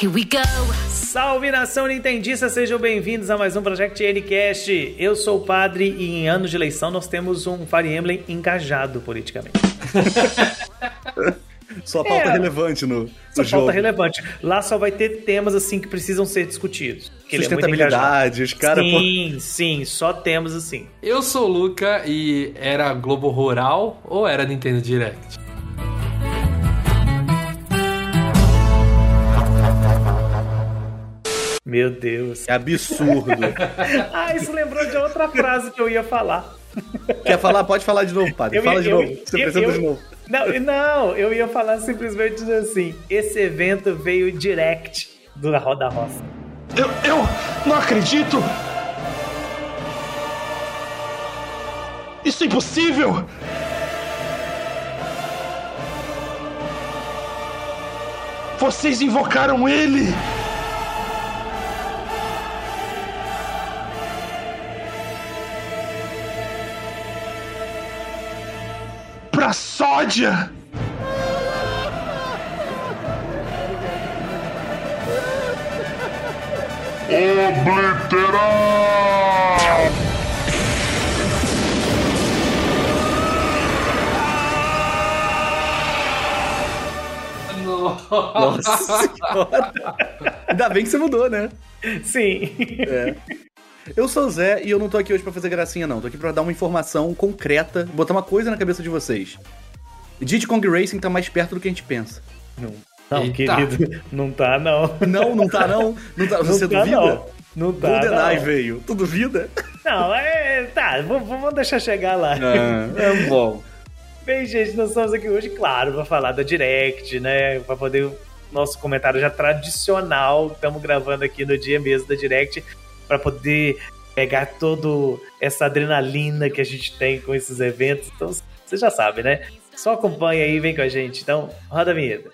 Here we go. Salve nação nintendista, sejam bem-vindos a mais um Project Ncast. Eu sou o Padre e em anos de eleição nós temos um Fire Emblem engajado politicamente. Só pauta É. relevante no, no Só jogo. falta relevante. Lá só vai ter temas assim que precisam ser discutidos. é Sustentabilidade, os caras. pô, Sim, sim, só temas assim. Eu sou o Luca e era Globo Rural ou era Nintendo Direct? Meu Deus. É absurdo. Ah, isso lembrou de outra frase que eu ia falar. Quer falar? Pode falar de novo, padre. Eu Fala de eu- novo. Você eu- de novo. Não, não, eu ia falar simplesmente assim: esse evento veio direct do da Roda Roça. Eu, eu não acredito! Isso é impossível! Vocês invocaram ele! Pra sódia! Obliterar! Nossa senhora. Ainda bem que você mudou, né? Sim. É. Eu sou o Zé e eu não tô aqui hoje pra fazer gracinha, não. Tô aqui pra dar uma informação concreta, botar uma coisa na cabeça de vocês. Diddy Kong Racing tá mais perto do que a gente pensa. Não, não Eita. querido. Não tá, não. Não, não tá, não. Não tá. Você não tá, duvida? Não, não tá. GoldenEye não. veio. Tu duvida? Não, é. Tá, vamos deixar chegar lá. é bom. Bem, gente, nós estamos aqui hoje, claro, para falar da Direct, né? Para poder o nosso comentário já tradicional. Estamos gravando aqui no dia mesmo da Direct para poder pegar toda essa adrenalina que a gente tem com esses eventos. Então, você já sabe, né? Só acompanha aí, vem com a gente. Então, roda a vinheta.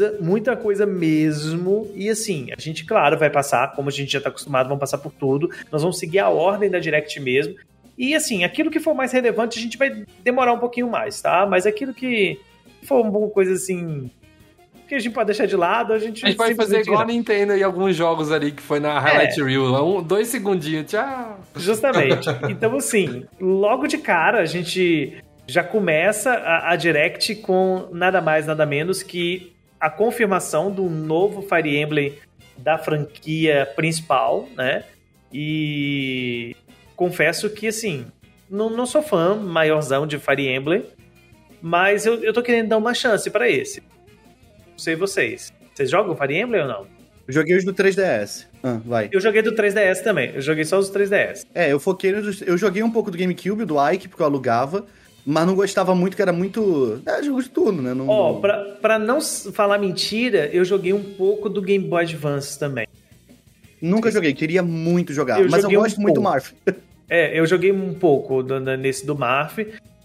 Coisa, muita coisa mesmo. E assim, a gente, claro, vai passar, como a gente já tá acostumado, vamos passar por tudo. Nós vamos seguir a ordem da Direct mesmo. E assim, aquilo que for mais relevante, a gente vai demorar um pouquinho mais, tá? Mas aquilo que for uma coisa assim. que a gente pode deixar de lado, a gente, A gente vai fazer igual a. Nintendo e alguns jogos ali que foi na Highlight Reel. Um, dois segundinhos, tchau. Justamente. Então, assim, logo de cara a gente já começa a, a Direct com nada mais, nada menos que a confirmação do novo Fire Emblem da franquia principal, né? E confesso que, assim, não, não sou fã maiorzão de Fire Emblem, mas eu, eu tô querendo dar uma chance pra esse. Não sei vocês. Vocês jogam Fire Emblem ou não? Eu joguei os do 3DS. Ah, vai. Eu joguei do 3DS também. Eu joguei só os 3DS. É, eu foquei nos. Eu joguei um pouco do GameCube, do Ike, porque eu alugava, mas não gostava muito, que era muito. É, jogo de turno, né? Não, Ó, pra, pra não falar mentira, eu joguei um pouco do Game Boy Advance também. Nunca joguei, queria muito jogar. Eu mas eu joguei um gosto muito do. Marf. É, eu joguei um pouco do- do- nesse do Marf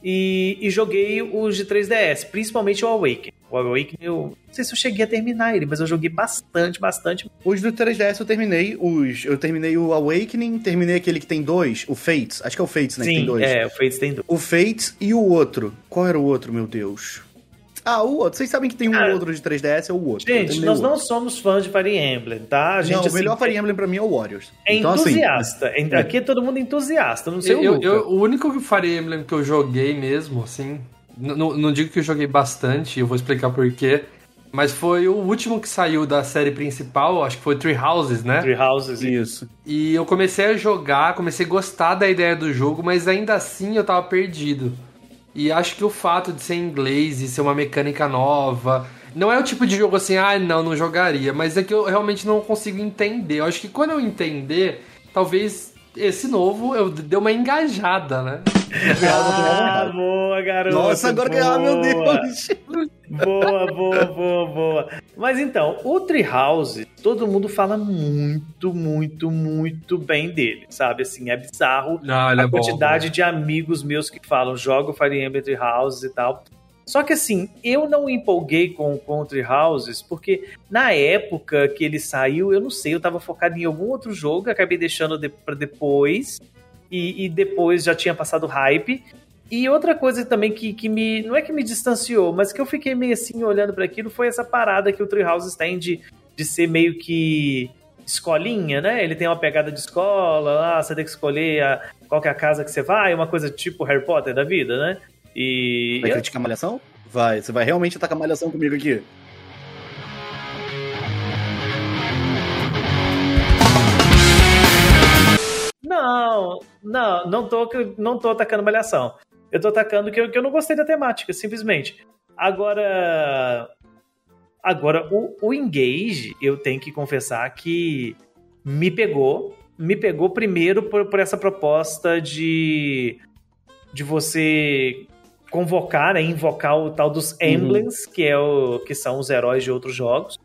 e, e joguei os de 3DS, principalmente o Awakening. O Awakening, eu não sei se eu cheguei a terminar ele, mas eu joguei bastante, bastante. Os do 3DS eu terminei. Os, eu terminei o Awakening, terminei aquele que tem dois, o Fates. Acho que é o Fates, né? que tem Sim, dois. é, o Fates tem dois. O Fates e o outro. Qual era o outro, meu Deus? Ah, o outro. Vocês sabem que tem um Cara, outro de 3DS, é o outro. Gente, nós o não outro. somos fãs de Fire Emblem, tá? A gente, Não, o assim, melhor Fire Emblem pra mim é o Warriors. é então, assim, entusiasta. Aqui é todo mundo entusiasta, não sei Eu, o eu, eu- o único Fire Emblem que eu joguei mesmo, assim. Não, não digo que eu joguei bastante, eu vou explicar porquê. Mas foi o último que saiu da série principal, acho que foi Three Houses, né? Three Houses e Isso. E eu comecei a jogar, comecei a gostar da ideia do jogo, mas ainda assim eu tava perdido. E acho que o fato de ser em inglês e ser uma mecânica nova. Não é o tipo de jogo assim, ah, não, não jogaria. Mas é que eu realmente não consigo entender. Eu acho que quando eu entender, talvez esse novo eu deu uma engajada, né? Ah, boa, garoto. Nossa, agora que. Ah, meu Deus! Boa, boa, boa, boa. Mas então, o Treehouse, todo mundo fala muito, muito, muito bem dele, sabe? Assim, é bizarro Não, ele a é bom, quantidade né? de amigos meus que falam, joga o Fire Emblem Treehouse e tal. Só que assim, eu não empolguei com, o Treehouses, porque na época que ele saiu, eu não sei, eu tava focado em algum outro jogo, acabei deixando de, pra depois, e, e depois já tinha passado hype. E outra coisa também que, que me. Não é que me distanciou, mas que eu fiquei meio assim olhando para aquilo foi essa parada que o Treehouse tem de, de ser meio que escolinha, né? Ele tem uma pegada de escola, lá você tem que escolher a, qual que é a casa que você vai, uma coisa tipo Harry Potter da vida, né? E. Vai criticar malhação? Vai. Você vai realmente atacar malhação comigo aqui? Não, não, não tô, não tô atacando malhação. Eu tô atacando que eu, que eu não gostei da temática, simplesmente. Agora. Agora, o, o Engage, eu tenho que confessar que me pegou. Me pegou primeiro por, por essa proposta de, de você convocar, né, invocar o tal dos emblems, que, é o, que são os heróis de outros jogos.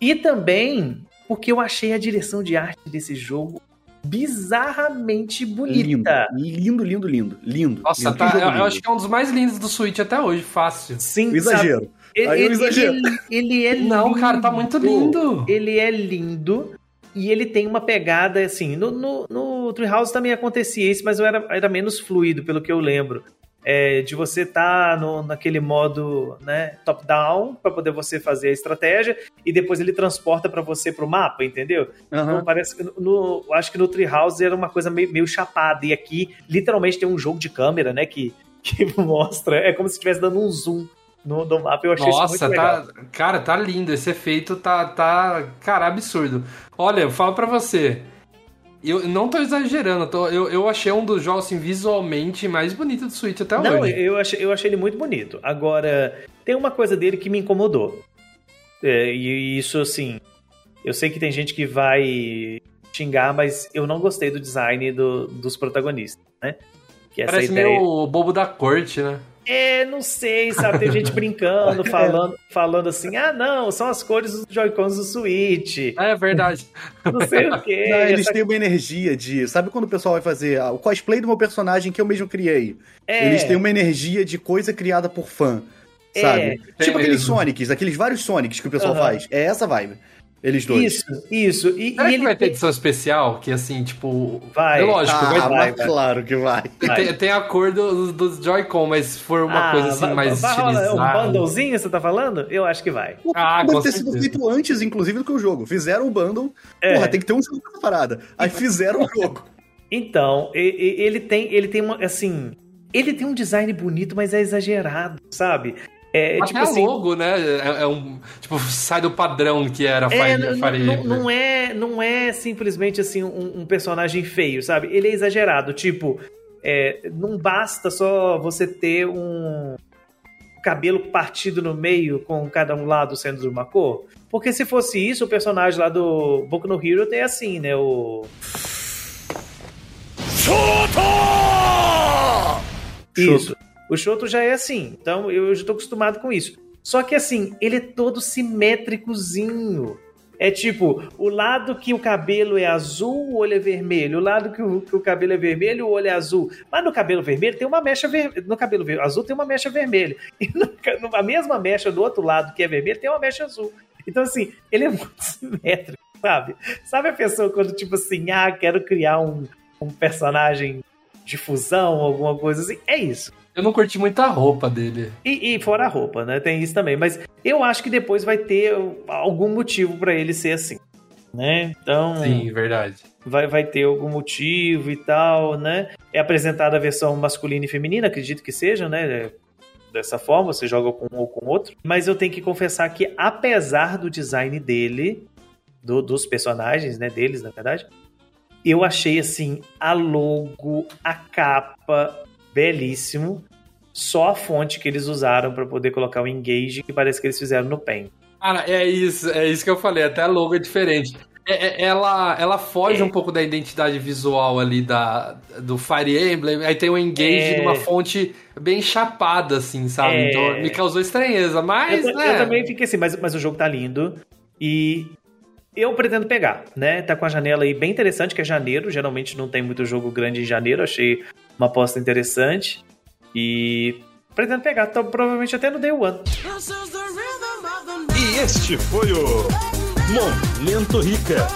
E também porque eu achei a direção de arte desse jogo bizarramente bonita. Lindo, lindo, lindo, lindo. Nossa, lindo. tá, eu, eu lindo. acho que é um dos mais lindos do Switch até hoje, fácil. Sim, O sabe? exagero. Ele, Aí eu ele- exagero. ele- ele é lindo. Não, cara, tá muito lindo. Ele é lindo. E ele tem uma pegada, assim, no, no, no Treehouse também acontecia isso, mas eu era, era menos fluido, pelo que eu lembro. É, de você estar no naquele modo né, top-down, para poder você fazer a estratégia, e depois ele transporta para você pro mapa, entendeu? Aham. Então parece que no, acho que no Treehouse era uma coisa meio, meio chapada. E aqui, literalmente, tem um jogo de câmera, né? Que, que mostra. É como se estivesse dando um zoom no, no mapa. Eu achei isso Nossa, muito legal. tá, cara, tá lindo. Esse efeito tá, tá, cara, absurdo. Olha, eu falo pra você. Eu não tô exagerando, eu tô- eu, eu achei um dos jogos assim, visualmente mais bonito do Switch até Não, hoje. eu achei, eu achei ele muito bonito. Agora, tem uma coisa dele que me incomodou. É, e isso, assim. Eu sei que tem gente que vai xingar, mas eu não gostei do design do- dos protagonistas, né? Que Parece ideia. meio o bobo da corte, né? É, não sei, sabe? Tem gente brincando, falando, falando assim: ah, não, são as cores dos Joy-Cons do Switch. É verdade. Não sei o quê. Não, eles essa- têm uma energia de. Sabe quando o pessoal vai fazer ah, o cosplay do meu personagem que eu mesmo criei? É, Eles têm uma energia de coisa criada por fã. É, Sabe? tem tipo aqueles. Sonics, aqueles vários Sonics que o pessoal Aham. faz. É essa vibe. Eles dois. Isso, isso. E, Será e que ele vai ter tem- edição especial? Que assim, tipo. Vai. É lógico, ah, vai, vai, vai. claro que vai. vai. Tem, tem a cor do- dos Joy-Con, mas se for uma Ah, coisa assim vai- mais vai rolar Um estilizada. bundlezinho, você tá falando? Eu acho que vai. Ah, Deve com ter sido feito antes, inclusive, do que o jogo. Fizeram o bundle. É. Porra, tem que ter um jogo pra parada. Aí fizeram o jogo. Então, ele tem, ele tem uma, assim, ele tem um design bonito, mas é exagerado, sabe? É, Até tipo a assim, logo, né? É, é um. Tipo, sai do padrão que era é, Fire, não, Fire não, Emblem. não é, não é simplesmente assim um, um personagem feio, sabe? Ele é exagerado, tipo, é, não basta só você ter um cabelo partido no meio com cada um lado sendo de uma cor, porque se fosse isso, o personagem lá do Boku no Hero tem assim, né? O Isso. O Shoto já é assim. Então eu já tô acostumado com isso. Só que assim, ele é todo simétricozinho. É tipo, o lado que o cabelo é azul, o olho é vermelho. O lado que o, que o cabelo é vermelho, o olho é azul. Mas no cabelo vermelho tem uma mecha vermelha. No cabelo azul tem uma mecha vermelha. E no- a mesma mecha do outro lado, que é vermelho, tem uma mecha azul. Então, assim, ele é muito simétrico, sabe? Sabe a pessoa quando, tipo assim, ah, quero criar um, um personagem de fusão, alguma coisa assim? É isso. Eu não curti muito a roupa dele. E, e fora a roupa, né? Tem isso também. Mas eu acho que depois vai ter algum motivo pra ele ser assim. Né? Então, Sim, verdade. vai, vai ter algum motivo e tal, né? É apresentada a versão masculina e feminina, acredito que seja, né? Dessa forma, você joga com um ou com outro. Mas eu tenho que confessar que, apesar do design dele, do- dos personagens, né? Deles, na verdade, eu achei assim a logo, a capa, belíssimo. Só a fonte que eles usaram pra poder colocar o engage, que parece que eles fizeram no Paint. Cara, é isso, é isso que eu falei. Até a logo é diferente. é- é- ela, ela foge um pouco da identidade visual ali da, do Fire Emblem. Aí tem o engage É. numa fonte bem chapada, assim, sabe? É. Então me causou estranheza. Mas, eu, né? eu também fiquei assim, mas, mas o jogo tá lindo. E eu pretendo pegar, né? Tá com a janela aí bem interessante, que é janeiro. Geralmente não tem muito jogo grande em janeiro. Achei uma aposta interessante. E pretendo pegar, então, provavelmente até no Day One. E este foi o Momento Rica.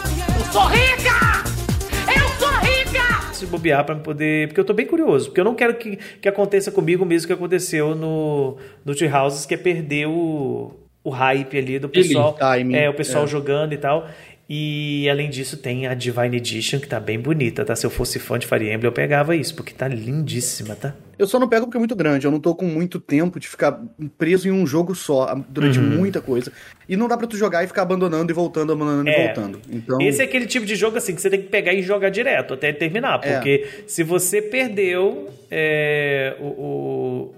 Se bobear pra poder. Porque eu tô bem curioso. Porque eu não quero que, que aconteça comigo o mesmo que aconteceu no, no Two Houses, que é perder o, o hype ali do pessoal. timing, é, o pessoal é. jogando e tal. E além disso, tem a Divine Edition, que tá bem bonita, tá? Se eu fosse fã de Fire Emblem, eu pegava isso, porque tá lindíssima, tá? Eu só não pego porque é muito grande. Eu não tô com muito tempo de ficar preso em um jogo só durante Uhum. muita coisa. E não dá pra tu jogar e ficar abandonando e voltando, abandonando É. e voltando. Então. Esse é aquele tipo de jogo assim que você tem que pegar e jogar direto até terminar. É. Porque se você perdeu é, o, o,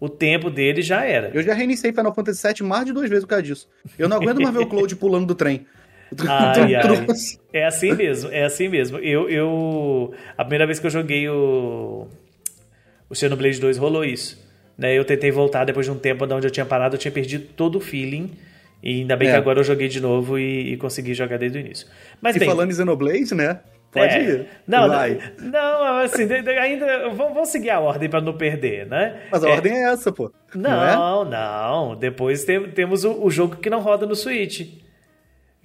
o tempo dele, já era. Eu já reiniciei Final Fantasy VII mais de duas vezes por causa disso. Eu não aguento mais ver o Cloud pulando do trem. Ai, ai. É assim mesmo, é assim mesmo. Eu, eu. A primeira vez que eu joguei o. O Xenoblade 2 rolou isso. Né? Eu tentei voltar depois de um tempo de onde eu tinha parado, eu tinha perdido todo o feeling. E ainda bem É. que agora eu joguei de novo e, e consegui jogar desde o início. Mas E bem, falando em Xenoblade, né? Pode é. ir. Não, Vai. não, não, assim, ainda vamos, seguir a ordem para não perder, né? Mas a É, ordem é essa, pô. Não, é? Não, não. Depois tem- temos o, o jogo que não roda no Switch.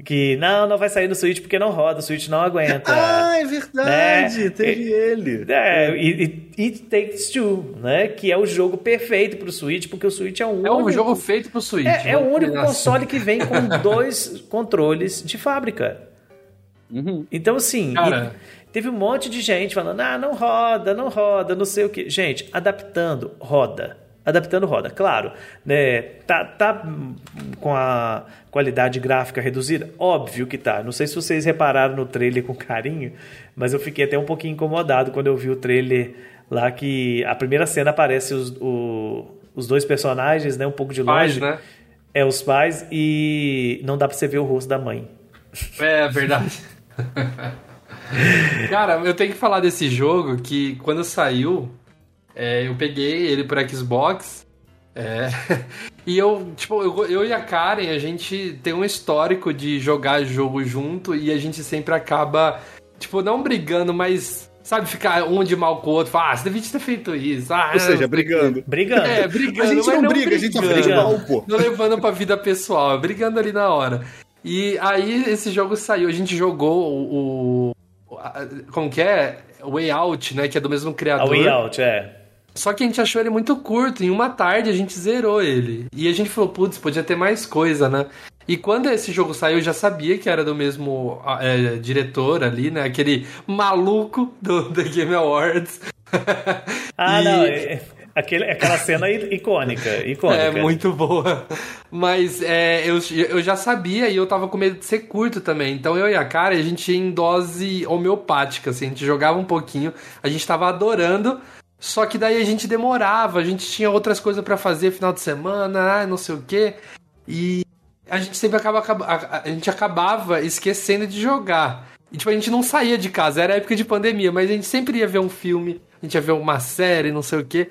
Que não, não vai sair no Switch porque não roda, o Switch não aguenta. Ah, é verdade. Né? Teve ele. É, e, e It Takes Two, né? Que é o jogo perfeito pro Switch, porque o Switch é um É um único- jogo feito pro Switch. É, é o vamos único assim. console que vem com dois controles de fábrica. Uhum. Então, assim, Cara. e teve um monte de gente falando: ah, não roda, não roda, não sei o que. Gente, adaptando, roda. Adaptando roda, claro. Né, tá, tá com a qualidade gráfica reduzida? Óbvio que tá. Não sei se vocês repararam no trailer com carinho, mas eu fiquei até um pouquinho incomodado quando eu vi o trailer lá que a primeira cena aparece os, o- os dois personagens, né? Um pouco de Pais, longe. né? É, os pais, e não dá pra você ver o rosto da mãe. É verdade. Cara, eu tenho que falar desse jogo que quando saiu, é, eu peguei ele por Xbox. é, e eu, tipo, eu, eu e a Karen, a gente tem um histórico de jogar jogo junto e a gente sempre acaba, tipo, não brigando, mas, sabe, ficar um de mal com o outro. Falar, ah, você devia ter feito isso. Ah, Ou seja, não- brigando. Brigando. É, brigando. A gente mas não briga, a gente só fica de brigando. pau, pô. não levando pra vida pessoal, brigando ali na hora. E aí esse jogo saiu, a gente jogou o. o- a- como que é? Way Out, né? Que é do mesmo A criador. Way Out, é. Só que a gente achou ele muito curto. Em uma tarde a gente zerou ele. E a gente falou, putz, podia ter mais coisa, né? E quando esse jogo saiu, eu já sabia que era do mesmo é, diretor ali, né? Aquele maluco do The Game Awards. Ah, E- não. é- aquele, aquela cena icônica. icônica. É, muito boa. Mas é, eu, eu já sabia e eu tava com medo de ser curto também. Então eu e a cara, a gente ia em dose homeopática, assim, a gente jogava um pouquinho, a gente tava adorando. Só que daí a gente demorava, a gente tinha outras coisas pra fazer final de semana, ah, não sei o quê. E a gente sempre acaba, a, a gente acabava esquecendo de jogar. E tipo, a gente não saía de casa, era época de pandemia, mas a gente sempre ia ver um filme, a gente ia ver uma série, não sei o quê.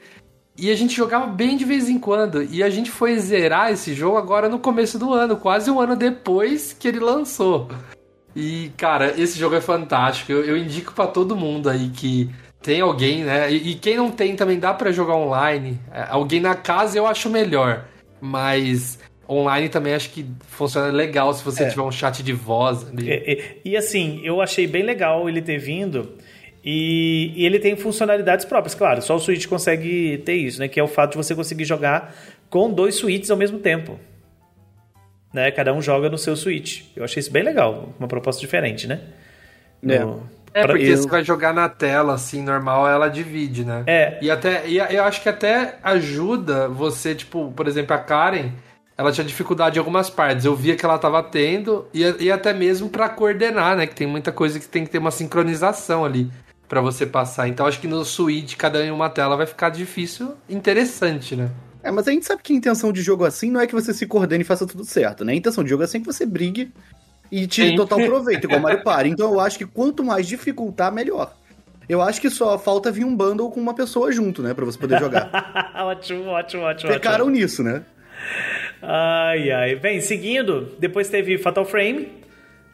E a gente jogava bem de vez em quando. E a gente foi zerar esse jogo agora no começo do ano, quase um ano depois que ele lançou. E, cara, esse jogo é fantástico. Eu, eu indico pra todo mundo aí que tem alguém, né? E, e quem não tem também dá pra jogar online. É, Alguém na casa eu acho melhor. Mas online também acho que funciona legal se você É. tiver um chat de voz ali. E, e- e, assim, eu achei bem legal ele ter vindo. E, e ele tem funcionalidades próprias, claro. Só o Switch consegue ter isso, né? Que é o fato de você conseguir jogar com dois Switches ao mesmo tempo. Né? Cada um joga no seu Switch. Eu achei isso bem legal. Uma proposta diferente, né? É. No- É, pra- porque eu- você vai jogar na tela, assim, normal, ela divide, né? É. E até, e eu acho que até ajuda você, tipo, por exemplo, a Karen, ela tinha dificuldade em algumas partes. Eu via que ela tava tendo, e, e até mesmo pra coordenar, né? Que tem muita coisa que tem que ter uma sincronização ali pra você passar. Então acho que no Switch, cada um em uma tela, vai ficar difícil, interessante, né? É, mas a gente sabe que a intenção de jogo assim não é que você se coordene e faça tudo certo, né? A intenção de jogo é assim que você brigue e tire Sim. total proveito, igual Mario Party. Então eu acho que quanto mais dificultar, melhor. Eu acho que só falta vir um bundle com uma pessoa junto, né? Pra você poder jogar. ótimo, ótimo, ótimo. Pecaram ótimo. nisso, né? Ai, ai. Bem, seguindo, depois teve Fatal Frame,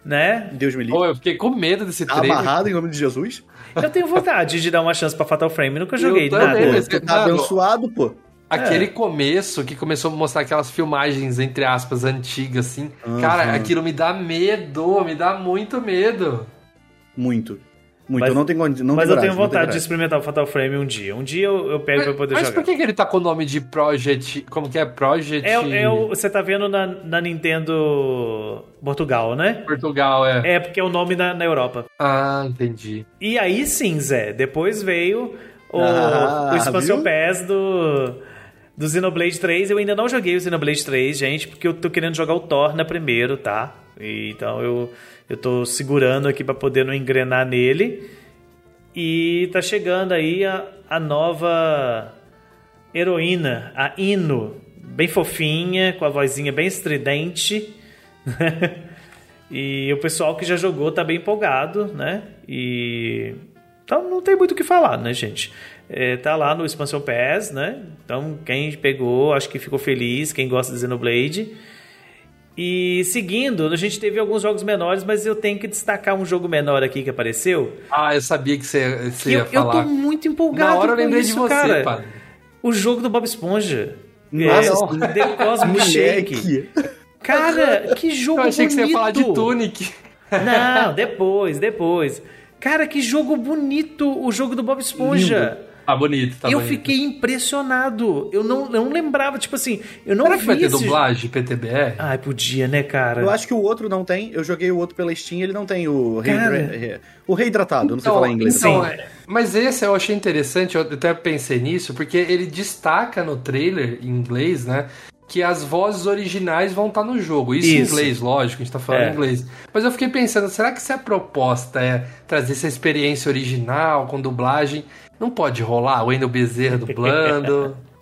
né? Deus me livre. Pô, eu fiquei com medo desse Tá trailer. amarrado em nome de Jesus. Eu tenho vontade de dar uma chance pra Fatal Frame, nunca joguei também, nada. Pô, você tá abençoado, pô. Aquele começo que começou a mostrar aquelas filmagens, entre aspas, antigas, assim. Aham. Cara, aquilo me dá medo, me dá muito medo. Muito. Muito. Mas- eu não tenho não Mas tenho eu tenho coragem, vontade de coragem. experimentar o Fatal Frame um dia. Um dia eu, eu pego pra poder Mas jogar. por que, que ele tá com o nome de Project. Como que é? Project. É, é o, você tá vendo na, na Nintendo Portugal, né? Portugal, é. É, porque é o nome na, na Europa. Ah, entendi. E aí sim, Zé, depois veio o, Ah, o Expansion viu? Pass do, do Xenoblade 3. Eu ainda não joguei o Xenoblade 3, gente, porque eu tô querendo jogar o Torna primeiro, tá? E, então eu, eu tô segurando aqui pra poder não engrenar nele. E tá chegando aí a, a nova heroína, a Ino. Bem fofinha, com a vozinha bem estridente. e o pessoal que já jogou tá bem empolgado, né? E. Então não tem muito o que falar, né, gente? É, tá lá no Expansion Pass, né? Então quem pegou, acho que ficou feliz, quem gosta de Xenoblade. E seguindo, a gente teve alguns jogos menores, mas eu tenho que destacar um jogo menor aqui que apareceu. Ah, eu sabia que você, você Que ia eu, eu tô falar. muito empolgado Na hora eu com lembrei isso, de você, cara. padre. O jogo do Bob Esponja. Nossa, é. The Cosmic Shake. Cara, que jogo Eu achei que bonito. você ia falar de Tunic. Não, depois, depois. Cara, que jogo bonito o jogo do Bob Esponja. Tá bonito, tá eu bonito. fiquei impressionado. Eu não, eu não lembrava, tipo assim, eu não Será que vi vai ter esse... dublagem PTBR? Ai, podia, né, cara? Eu acho que o outro não tem. Eu joguei o outro pela Steam, ele não tem o rei, Cara. re- o reidratado. Eu não sei falar em inglês. então, é, mas esse eu achei interessante, eu até pensei nisso, porque ele destaca no trailer em inglês, né? Que as vozes originais vão estar no jogo. Isso, em Isso. inglês, lógico, a gente tá falando É. em inglês. Mas eu fiquei pensando, será que se a proposta é trazer essa experiência original com dublagem, não pode rolar o Wendel Bezerra dublando.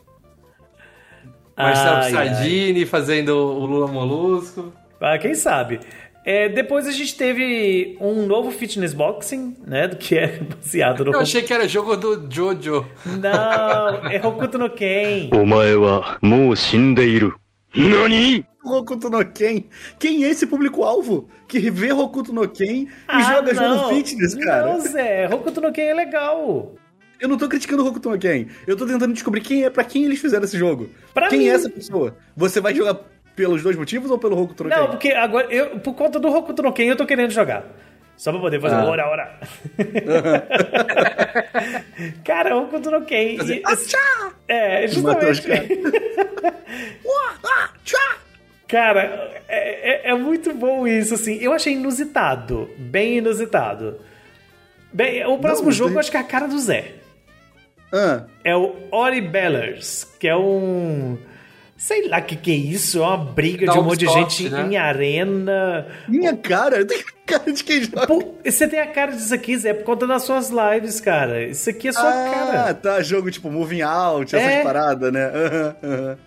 Marcelo ai, Sardini fazendo o Lula Molusco. Ah, quem sabe? É, depois a gente teve um novo fitness boxing, né? Do que é baseado no. Eu achei que era jogo do Jojo. Não, é Hokuto no Ken. Omae wa mou shindeiru. Nani? Hokuto no Ken. Quem é esse público-alvo que vê Hokuto no Ken e ah, joga não. jogo fitness, cara? Não, Zé. Hokuto no Ken é legal. Eu não tô criticando o Hokuto Ken. Eu tô tentando descobrir quem é, pra quem eles fizeram esse jogo. Pra quem mim. é essa pessoa? Você vai jogar pelos dois motivos ou pelo Hokuto no Não, Ken? porque agora, eu, por conta do Hokuto Ken, eu tô querendo jogar. Só pra poder fazer Ah. ora, ora. cara, Hokuto no Ken. Fazer e- é, justamente. Ah. Cara, é, é- é muito bom isso, assim. Eu achei inusitado. Bem inusitado. Bem, o próximo Não, jogo tem- eu acho que é a cara do Zé. Ah, É o Ori Bellers, que é um. Sei lá o que, que é isso. É uma briga de um monte de gente né? em arena. minha cara, eu tenho cara de quem joga. Pô, você tem a cara disso aqui, Zé, por conta das suas lives, cara. Isso aqui é sua ah, cara. tá, jogo tipo Moving Out, É. essas paradas, né? Aham, aham.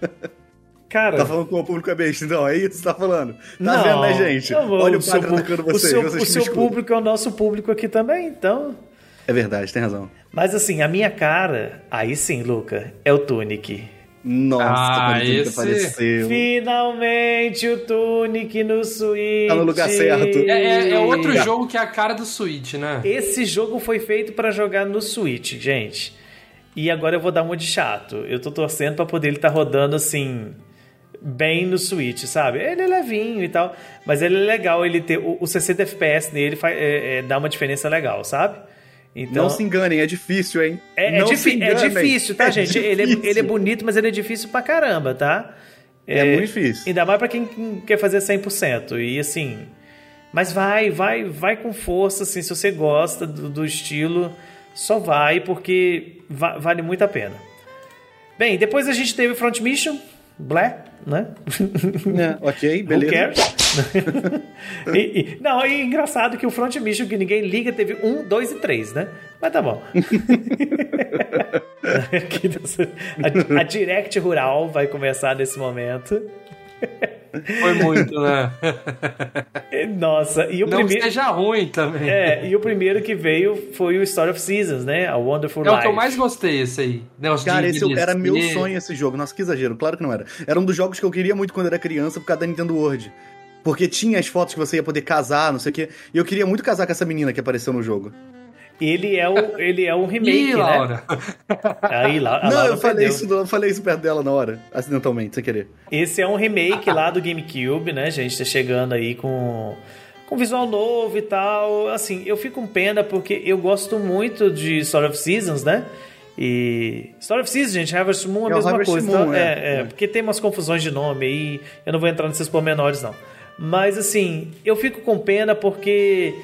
Cara. Tá falando com o público é besta, então, é isso que você tá falando? Tá não, vendo, né, gente? Olha o seu padre pu- atacando o vocês, seu, vocês o seu público é o nosso público aqui também, então. É verdade, tem razão. Mas assim, a minha cara, aí sim, Luca, é o Tunic. Nossa, Ah, quando esse- apareceu. Finalmente o Tunic no Switch. Tá no lugar certo. É, é- é outro Já. jogo que é a cara do Switch, né? Esse jogo foi feito pra jogar no Switch, gente. E agora eu vou dar uma de chato. Eu tô torcendo pra poder ele estar rodando assim bem no Switch, sabe? Ele é levinho e tal, mas ele é legal ele ter o, o 60 FPS nele faz, é, é, dá uma diferença legal, sabe? Então Não se enganem, é difícil, hein? é, é é difícil, tá, É gente? Ele, é, difícil. ele é bonito, mas ele é difícil pra caramba, tá? É muito difícil. Ainda mais pra quem quer fazer 100%. E assim. Mas vai, vai, vai com força, assim. Se você gosta do, do estilo, só vai, porque va- vale muito a pena. Bem, depois a gente teve Front Mission, Black, né? É, ok, beleza. e, e- não, e engraçado que o Front Mission que ninguém liga teve um, dois e três, né? Mas tá bom. A, a Direct Rural vai começar nesse momento. Foi muito, né? Nossa, e o Não primeiro. seja ruim também. É, e o primeiro que veio foi o Story of Seasons, né? A Wonderful É o Life. que eu mais gostei, esse aí. Negócio Cara, esse era envelhecer. meu sonho esse jogo. Nossa, que exagero. Claro que não era. Era um dos jogos que eu queria muito quando era criança por causa da Nintendo World. Porque tinha as fotos que você ia poder casar, não sei o quê. E eu queria muito casar com essa menina que apareceu no jogo. Ele é o, ele é um remake, Ih, né? Laura. Aí, La- não, Laura eu falei, perdeu. isso, eu falei isso perto dela na hora, acidentalmente, sem querer. Esse é um remake lá do GameCube, né, gente? Tá chegando aí com, com visual novo e tal. Assim, eu fico com pena porque eu gosto muito de Story of Seasons, né? E. Story of Seasons, gente, Harvest Moon é a É mesma Harvest coisa. Moon, então, é. é, é, porque tem umas confusões de nome aí. Eu não vou entrar nesses pormenores, não. Mas, assim, eu fico com pena porque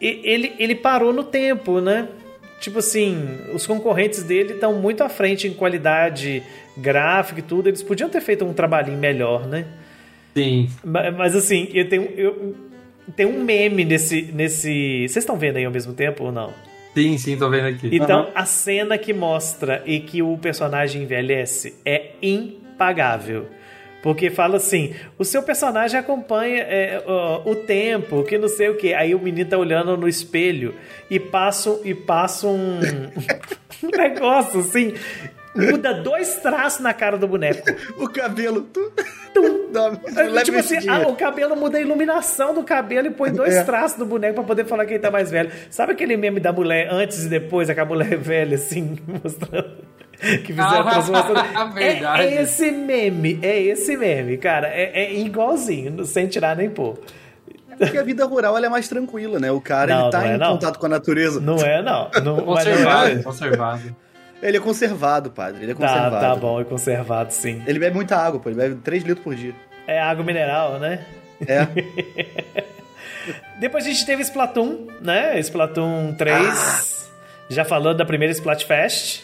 ele, ele parou no tempo, né? Tipo assim, os concorrentes dele estão muito à frente em qualidade gráfica e tudo. Eles podiam ter feito um trabalhinho melhor, né? Sim. Ma- Mas, assim, eu tenho, eu, tem um meme nesse, nesse. Vocês estão vendo aí ao mesmo tempo ou não? Sim, sim, tô vendo aqui. Então, Aham. a cena que mostra e que o personagem envelhece é impagável. Porque fala assim: o seu personagem acompanha é, ó, o tempo, que não sei o que. Aí o menino tá olhando no espelho e passa, e passa um, um negócio assim. Muda dois traços na cara do boneco. O cabelo. Tu... É, leve tipo assim, ah, o cabelo muda a iluminação do cabelo e põe dois É. traços do boneco pra poder falar que ele tá mais velho. Sabe aquele meme da mulher antes e depois, aquela mulher velha, assim, mostrando. Que fizeram a Ah, transformação. verdade. É, é esse meme, é esse meme, cara. É, é igualzinho, sem tirar nem pôr. Porque a vida rural ela é mais tranquila, né? O cara Não, ele tá não é, em não. contato com a natureza. Não é, não. não Conservado, é. conservado. Ele é conservado, padre. Ele é Tá, conservado. tá bom, é conservado, sim. Ele bebe muita água, pô. Ele bebe 3 litros por dia. É água mineral, né? É. Depois a gente teve Splatoon, né? Splatoon 3. Já falando da primeira Splatfest.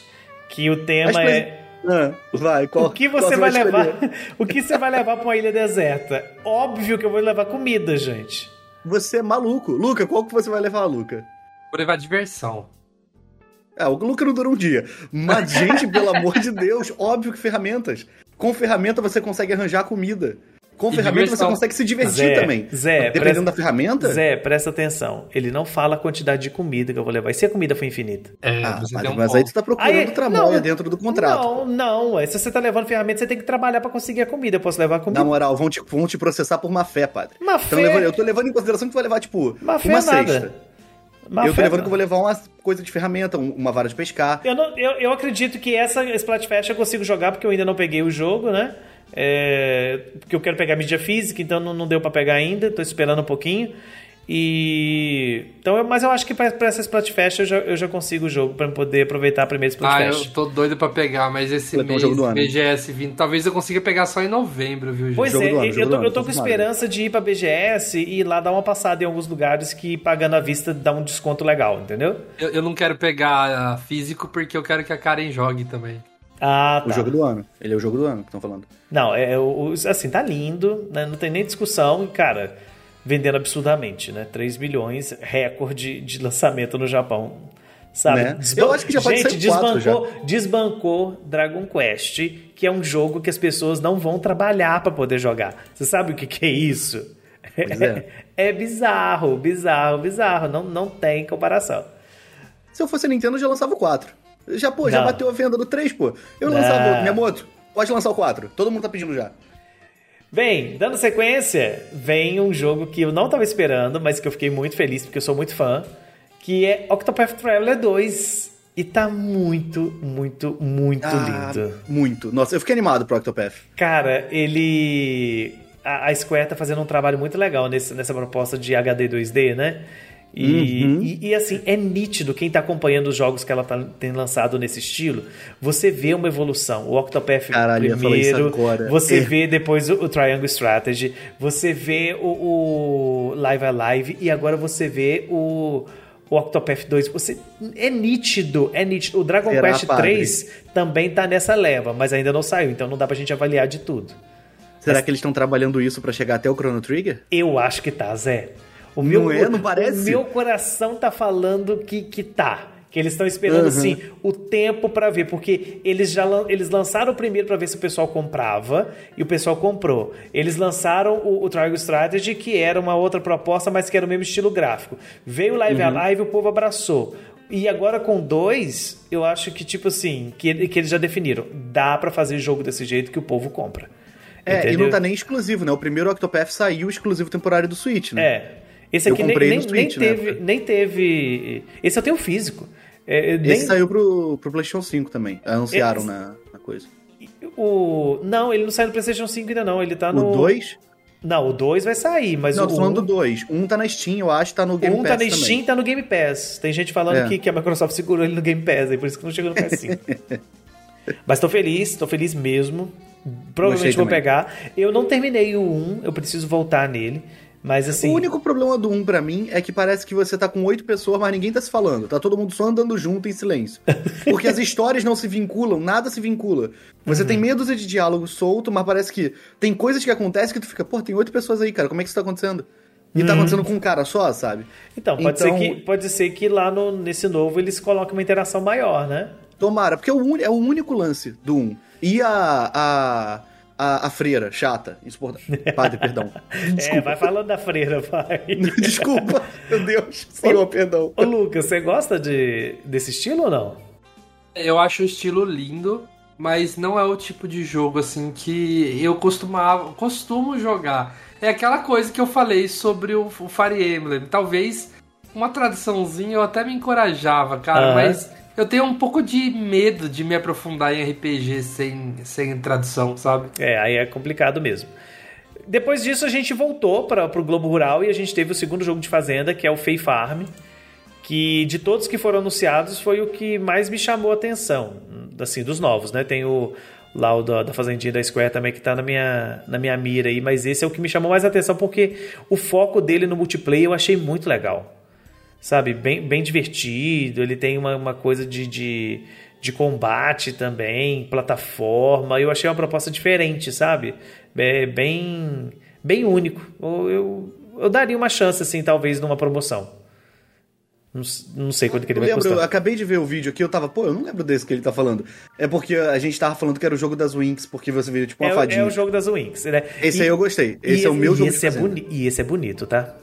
Que o tema é. Ah, vai, qual O que qual você vai escolher? levar? O que você vai levar pra uma ilha deserta? Óbvio que eu vou levar comida, gente. Você é maluco. Luca, qual que você vai levar, Luca? Vou levar diversão. Ah, o Luca não dura um dia. Mas, gente, pelo amor de Deus, óbvio que ferramentas. Com ferramenta você consegue arranjar comida. Com E ferramenta diversão. você consegue se divertir Zé, também. Zé, Dependendo presta- da ferramenta. Zé, presta atenção. Ele não fala a quantidade de comida que eu vou levar. E se a comida for infinita? É, Ah, você mas, um mas aí tu tá procurando Aí- tramóia não, dentro do contrato. Não, não. Se você tá levando ferramenta, você tem que trabalhar pra conseguir a comida. Eu posso levar comida. Na moral, vão te, vão te processar por má fé, padre. Má Então, fé? eu tô levando em consideração que tu vai levar, tipo, Má uma nada. cesta. Má eu tô fé, levando não. que eu vou levar uma coisa de ferramenta, um- uma vara de pescar. Eu, não- eu, eu acredito que essa Splatfest eu consigo jogar porque eu ainda não peguei o jogo, né? É, porque eu quero pegar mídia física, então não, não deu pra pegar ainda, tô esperando um pouquinho. E então, eu- mas eu acho que pra, pra essa Splatfest eu já, eu já consigo o jogo pra poder aproveitar a primeira Ah, eu Splatfest. tô doido pra pegar, mas esse mês, jogo do ano. BGS vindo, talvez eu consiga pegar só em novembro, viu, gente? Pois Jogo é, do ano, eu, tô, ano, eu tô com esperança de ir pra BGS e ir lá dar uma passada em alguns lugares que pagando à vista dá um desconto legal, entendeu? Eu, eu não quero pegar físico porque eu quero que a Karen jogue também. Ah, O tá. jogo do ano. Ele é o jogo do ano que estão falando. Não, é, o- o- assim, tá lindo, né? não tem nem discussão, e, cara, vendendo absurdamente, né? 3 milhões, recorde de lançamento no Japão. Sabe? Né? Eu acho que já pode Gente, sair quatro desbancou, desbancou Dragon Quest, que é um jogo que as pessoas não vão trabalhar pra poder jogar. Você sabe o que, que é isso? Pois é. É bizarro, bizarro, bizarro. Não, não tem comparação. Se eu fosse Nintendo, eu já lançava o 4. Já, pô, já bateu a venda do 3, pô. Eu Não. lançava outro. Miyamoto, pode lançar o 4. Todo mundo tá pedindo já. Bem, dando sequência, vem um jogo que eu não tava esperando, mas que eu fiquei muito feliz porque eu sou muito fã, que é Octopath Traveler 2. E tá muito, muito, muito Ah, lindo. Muito. Nossa, eu fiquei animado pro Octopath. Cara, ele. A, a Square tá fazendo um trabalho muito legal nesse, nessa proposta de HD 2D, né? E, Uhum. e, e, assim, é nítido quem tá acompanhando os jogos que ela tá, tem lançado nesse estilo. Você vê uma evolução. O Octopath Caralho, primeiro, você É. vê depois o, o Triangle Strategy, você vê o, o Live Alive e agora você vê o, o Octopath 2. Você, é nítido, é nítido. O Dragon Será, Quest padre? 3 também tá nessa leva, mas ainda não saiu, então não dá pra gente avaliar de tudo. Será que eles estão trabalhando isso pra chegar até o Chrono Trigger? Eu acho que tá, Zé. O Não é? Não parece? O meu coração tá falando que, que tá. Que eles estão esperando, Uhum. assim, o tempo pra ver, porque eles já eles lançaram o primeiro pra ver se o pessoal comprava, e o pessoal comprou. Eles lançaram o, o Triangle Strategy, que era uma outra proposta, mas que era o mesmo estilo gráfico. Veio Live Uhum. Alive, o povo abraçou. E agora com dois, eu acho que, tipo assim, que, que eles já definiram. Dá pra fazer jogo desse jeito que o povo compra. É, e Entendeu? não tá nem exclusivo, né? O primeiro Octopath saiu exclusivo temporário do Switch, né? É. Esse aqui nem, Switch, nem teve, nem teve. Esse eu tenho físico. É, nem- Esse saiu pro, pro PlayStation 5 também. Anunciaram Esse- na, na coisa. o Não, ele não saiu no PlayStation 5 ainda não. Ele tá no. O 2? Não, o 2 vai sair, mas Não, o tô falando um... do 2. Um tá na Steam, eu acho, tá no Game um Pass tá na também. Steam e tá no Game Pass. Tem gente falando É. que, que a Microsoft segurou ele no Game Pass, aí por isso que não chegou no PS5. Mas tô feliz, tô feliz mesmo. Provavelmente Gostei vou também. pegar. Eu não terminei o 1, eu preciso voltar nele. Mas assim. O único problema do 1 pra mim é que parece que você tá com oito pessoas, mas ninguém tá se falando. Tá todo mundo só andando junto em silêncio. Porque as histórias não se vinculam, nada se vincula. Você Uhum. tem meia dúzia de diálogo solto, mas parece que tem coisas que acontecem que tu fica, pô, tem oito pessoas aí, cara, como é que isso tá acontecendo? E Uhum. tá acontecendo com um cara só, sabe? Então, pode, Então- Ser que, pode ser que lá no, nesse novo eles coloquem uma interação maior, né? Tomara, porque é o, uni- é o único lance do 1. E a. a. a, a freira, chata, insuportável. Padre, perdão. É, vai falando da freira, vai. Desculpa, meu Deus. Senhor, perdão. Ô, Lucas, você gosta de, desse estilo ou não? Eu acho o estilo lindo, mas não é o tipo de jogo assim que eu costumava, costumo jogar. É aquela coisa que eu falei sobre o, o Fire Emblem. Talvez uma traduçãozinha eu até me encorajava, cara, Aham. mas eu tenho um pouco de medo de me aprofundar em RPG sem, sem tradução, sabe? É, aí é complicado mesmo. Depois disso, a gente voltou para o Globo Rural e a gente teve o segundo jogo de Fazenda, que é o Fei Farm, que de todos que foram anunciados foi o que mais me chamou a atenção, assim, dos novos, né? Tem o lá o da, da Fazendinha da Square também que tá na minha, na minha mira aí, mas esse é o que me chamou mais a atenção porque o foco dele no multiplayer eu achei muito legal. Sabe, bem, bem divertido, ele tem uma, uma coisa de, de, de combate também, plataforma, eu achei uma proposta diferente, sabe? É bem, bem único. Eu, eu, eu daria uma chance, assim, talvez, numa promoção. Não, não sei quanto que ele Eu vai lembro, eu custar. acabei de ver o vídeo aqui, eu tava, pô, eu não lembro desse que ele tá falando. É porque a gente tava falando que era o jogo das Winx, porque você viu tipo uma É, o- fadinha. é o jogo das Winx, né? Esse E- aí eu gostei. Esse é o meu e jogo esse é boni- E esse é bonito, tá?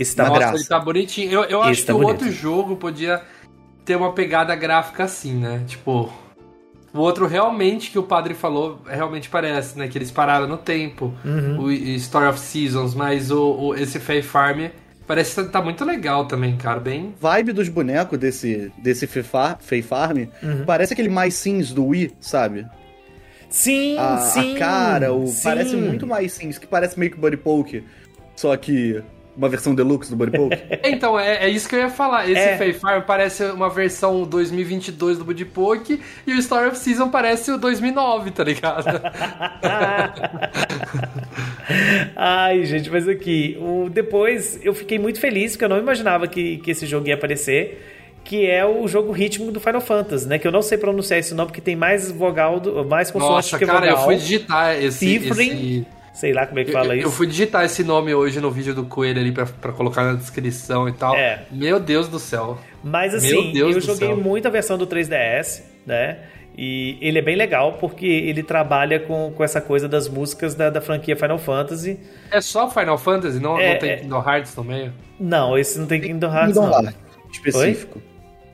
Esse tá Uma bom. graça. ele tá bonitinho. Eu, eu acho Esse que tá o bonito. outro jogo podia ter uma pegada gráfica assim, né? Tipo, o outro realmente que o padre falou, realmente parece, né? Que eles pararam no tempo. Uhum. O Story of Seasons, mas o, o- esse Fae Farm parece que tá muito legal também, cara. Bem. Vibe dos bonecos desse, desse Fei Farm Uhum. parece aquele mais Sims do Wii, sabe? Sim, A, a sim. cara, o, sim. parece muito mais Sims, que parece meio que Buddy Poke, só que uma versão deluxe do Buddy Poke. Então, é, é isso que eu ia falar. Esse É. Fae Farm parece uma versão 2022 do Buddy Poke e o Story of Season parece o 2009, tá ligado? Ai, gente, mas aqui, o, depois eu fiquei muito feliz, porque eu não imaginava que, que esse jogo ia aparecer, que é o jogo ritmo do Final Fantasy, né? Que eu não sei pronunciar esse nome, porque tem mais vogal, do, mais consoante Nossa, que cara, vogal. eu fui digitar esse. Tiflin, esse... sei lá como é que fala eu, isso. eu fui digitar esse nome hoje no vídeo do Coelho ali pra, pra colocar na descrição e tal. É. Meu Deus do céu. Mas Meu assim, Deus eu do joguei céu. muito a versão do 3DS, né? E ele é bem legal porque ele trabalha com, com essa coisa das músicas da, da franquia Final Fantasy. É só Final Fantasy? Não, É, não tem é. Kingdom Hearts no meio? Não, esse não tem Kingdom Hearts, Kingdom não. Hearts específico.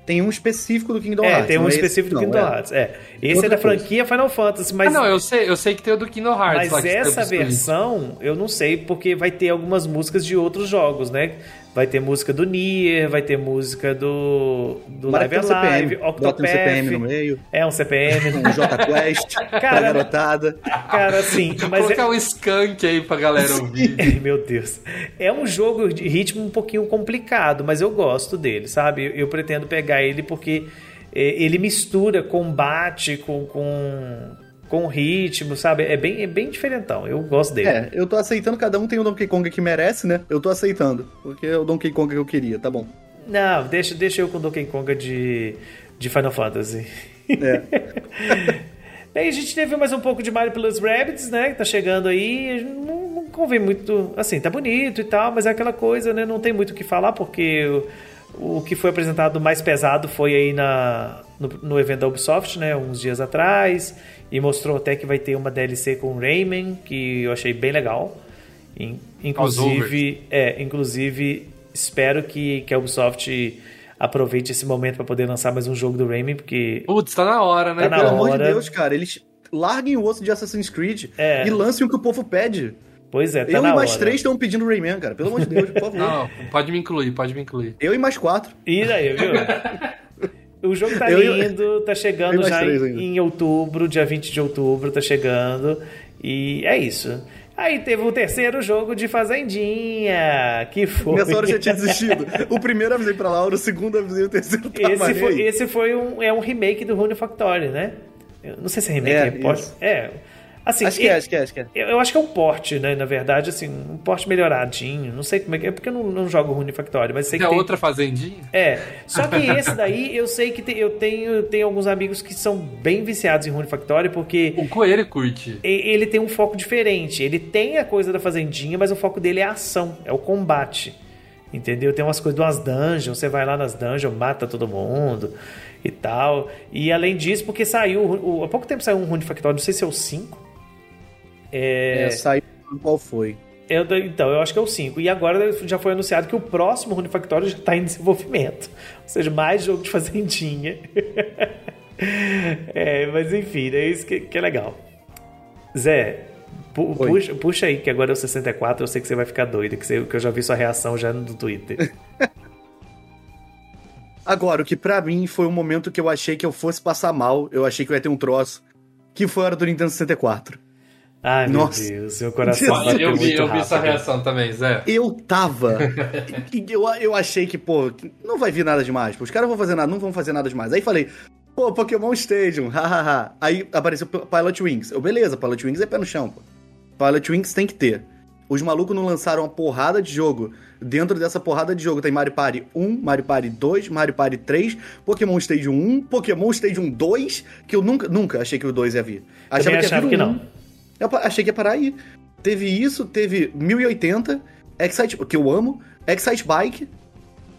Tem um específico do Kingdom É, Hearts. tem um é esse, específico do não, Kingdom é. Hearts. É. Esse Outra é da coisa. franquia Final Fantasy, mas, ah, não, eu sei, eu sei que tem o do Kingdom Hearts. mas essa Switch. versão eu não sei porque vai ter algumas músicas de outros jogos, né? Vai ter música do Nier, vai ter música do, do Live um Alive, CPM. Bota um Octopath. CPM no meio, É um CPM. um J Quest pra Cara, garotada. Cara, assim, mas Colocar é... um skunk aí pra galera ouvir. Meu Deus. É um jogo de ritmo um pouquinho complicado, mas eu gosto dele, sabe? Eu, eu pretendo pegar ele porque é, ele mistura combate com, com, com ritmo, sabe? É bem, é bem diferentão. Eu gosto dele. É, eu tô aceitando, cada um tem o Donkey Kong que merece, né? Eu tô aceitando, porque é o Donkey Kong que eu queria, tá bom. Não, deixa, deixa eu com Donkey Kong de, de Final Fantasy. É. Bem, a gente teve mais um pouco de Mario Plus Rabbids, né? Que tá chegando aí. Não, não convém muito. Assim, tá bonito e tal, mas é aquela coisa, né? Não tem muito o que falar, porque o, o que foi apresentado mais pesado foi aí na, no, no evento da Ubisoft, né? Uns dias atrás. E mostrou até que vai ter uma DLC com Rayman, que eu achei bem legal. In- Inclusive, é, inclusive espero que, que a Ubisoft aproveite esse momento para poder lançar mais um jogo do Rayman, porque Putz, tá na hora, né? Tá na Pelo cara? amor de hora. Deus, cara, eles larguem o osso de Assassin's Creed É. e lancem o que o povo pede. Pois é, tá eu na e mais hora. três estão pedindo Rayman, cara. Pelo amor de Deus, por favor. Não, pode me incluir, pode me incluir. Eu e mais quatro. E daí, viu? O jogo tá Eu lindo, tá chegando já em, em outubro, dia 20 de outubro, tá chegando. E é isso. Aí teve o terceiro jogo de Fazendinha, que foi. Nessa hora eu já tinha desistido. O primeiro avisei pra Laura, o segundo avisei, o terceiro tava Esse foi, esse foi um, é um remake do Rune Factory, né? Eu não sei se é remake, É, isso. É. Assim, Acho que é, acho que é, acho que é. Eu, eu acho que é um porte, né? Na verdade, assim, um porte melhoradinho. Não sei como é que é, porque eu não, não jogo Rune Factory, mas sei que É tem, outra fazendinha? É, só que esse daí eu sei que tem- eu tenho, tenho alguns amigos que são bem viciados em Rune Factory porque O Coelho curte. e- ele tem um foco diferente. Ele tem a coisa da fazendinha, mas o foco dele é a ação, é o combate. Entendeu? Tem umas coisas de umas dungeons, você vai lá nas dungeons, mata todo mundo e tal. E além disso, porque saiu, o- há pouco tempo saiu um Rune Factory, não sei se é o 5. É, saiu qual foi. Eu, então, eu acho que é o 5. E agora já foi anunciado que o próximo Rune Factory já está em desenvolvimento. Ou seja, mais jogo de fazendinha. é, mas enfim, é isso que, que é legal. Zé, pu- Oi. puxa, puxa aí, que agora é o 64, eu sei que você vai ficar doido, que, você- que eu já vi sua reação já no Twitter. Agora, o que pra mim foi um momento que eu achei que eu fosse passar mal, eu achei que eu ia ter um troço, que foi a hora do Nintendo 64. Ai, Nossa. meu Deus, meu coração bateu eu vi, muito eu vi essa reação também, Zé. Eu tava. eu, eu achei que, pô, não vai vir nada demais. Pô, os caras vão fazer nada, não vão fazer nada demais. Aí falei, pô, Pokémon Stadium, hahaha. Aí apareceu Pilot Wings. Eu, beleza, Pilot Wings é pé no chão, pô. Pilot Wings tem que ter. Os malucos não lançaram uma porrada de jogo. Dentro dessa porrada de jogo tem Mario Party 1, Mario Party 2, Mario Party 3, Pokémon Stadium 1, Pokémon Stadium 2, que eu nunca, nunca achei que o 2 ia vir. Também achava vir o que 1. não. Eu achei que ia parar aí. Teve isso, teve 1080, Excite, que eu amo, Excite Bike.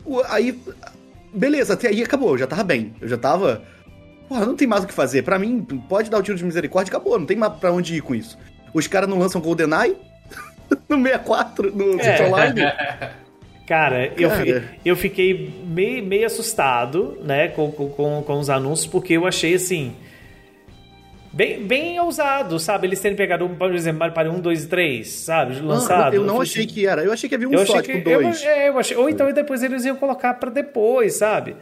o- Aí, beleza, até aí acabou, eu já tava bem. Eu já tava. Porra, não tem mais o que fazer. Pra mim, pode dar o tiro de misericórdia, acabou, não tem mais pra onde ir com isso. Os caras não lançam GoldenEye no 64, no É. Online. Cara, eu, Cara. fi- eu fiquei meio, meio assustado, né, com, com, com os anúncios, porque eu achei assim. Bem, bem ousado, sabe? Eles terem pegado, um, por exemplo, Mario Party 1, 2 e 3, sabe? Lançado. eu não achei que era. Eu achei que havia um eu só, achei tipo que, eu, dois. é, eu achei, ou então depois eles iam colocar pra depois, sabe?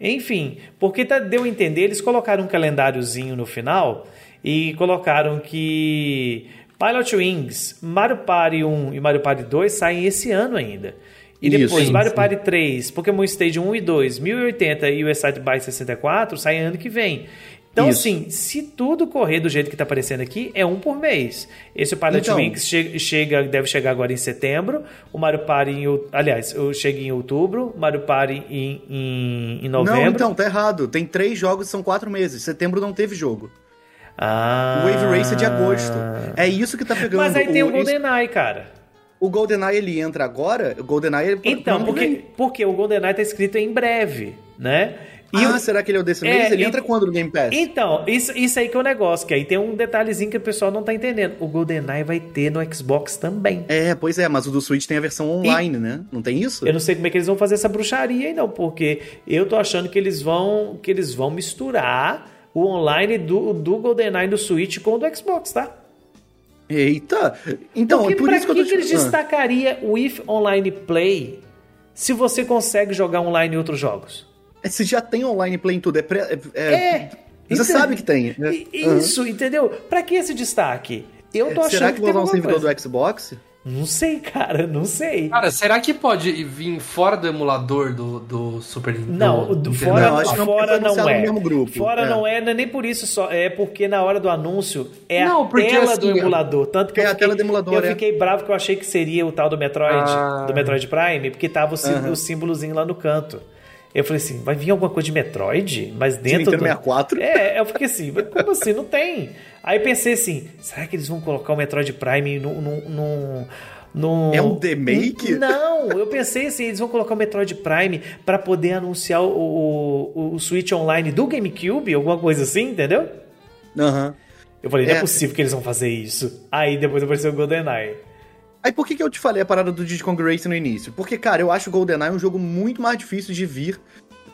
Enfim, porque tá, deu a entender, eles colocaram um calendáriozinho no final e colocaram que Pilot Wings, Mario Party 1 e Mario Party 2 saem esse ano ainda. E Isso, depois sim, Mario sim. Party 3, Pokémon Stadium 1 e 2, 1080 e o Excite by 64 saem ano que vem. Então, Isso. assim, se tudo correr do jeito que tá aparecendo aqui, é um por mês. Esse Pilot Então. Wings che- chega, deve chegar agora em setembro. O Mario Party, em, aliás, chega em outubro. Mario Party em, em, em novembro. Não, então, tá errado. Tem três jogos, são quatro meses. Setembro não teve jogo. Ah. O Wave Race é de agosto. É isso que tá pegando. Mas aí tem o isso- GoldenEye, cara. O GoldenEye ele entra agora, o GoldenEye ele Então, ano que porque, porque o GoldenEye tá escrito em breve, né? E ah, o- será que ele é o desse É, mês? Ele e- entra quando no Game Pass? Então, isso, isso aí que é o negócio, que aí tem um detalhezinho que o pessoal não tá entendendo. O GoldenEye vai ter no Xbox também. É, pois é, mas o do Switch tem a versão online, né? Não tem isso? Eu não sei como é que eles vão fazer essa bruxaria aí, não, porque eu tô achando que eles vão que eles vão misturar o online do, do GoldenEye do Switch com o do Xbox, tá? Eita! Então, porque é por isso que que, eu tô que eles te- Ah. destacaria o If Online Play se você consegue jogar online em outros jogos? Ah, Se já tem online play em tudo, é. Pré, é, é- É. Você sabe que tem. né? Aham. Isso, entendeu? Pra que esse destaque? Eu tô achando Será que vão usar um servidor coisa. do Xbox? Não sei, cara, não sei. Cara, será que pode vir fora do emulador do, do Super Nintendo? Não, do, fora, Não, acho que não, fora não é. no mesmo grupo. Fora É. não é, não é nem por isso só, é porque na hora do anúncio é Não, a tela assim, do emulador. Tanto que é eu a fiquei, tela do emulador, eu é. fiquei bravo que eu achei que seria o tal do Metroid, Ah. do Metroid Prime, porque tava o, sim- o símbolozinho lá no canto. Eu falei assim, vai vir alguma coisa de Metroid? Mas De dentro Nintendo do... 64? É, eu fiquei assim, mas como assim? Não tem. Aí pensei assim, será que eles vão colocar o Metroid Prime num, num, num, No... É um remake? Não, eu pensei assim, eles vão colocar o Metroid Prime pra poder anunciar o, o, o Switch Online do GameCube, alguma coisa assim, entendeu? Aham. Eu falei, não é É. possível que eles vão fazer isso. Aí depois apareceu o GoldenEye. Aí por que, que eu te falei a parada do Diddy Kong Racing no início? Porque, cara, eu acho o GoldenEye um jogo muito mais difícil de vir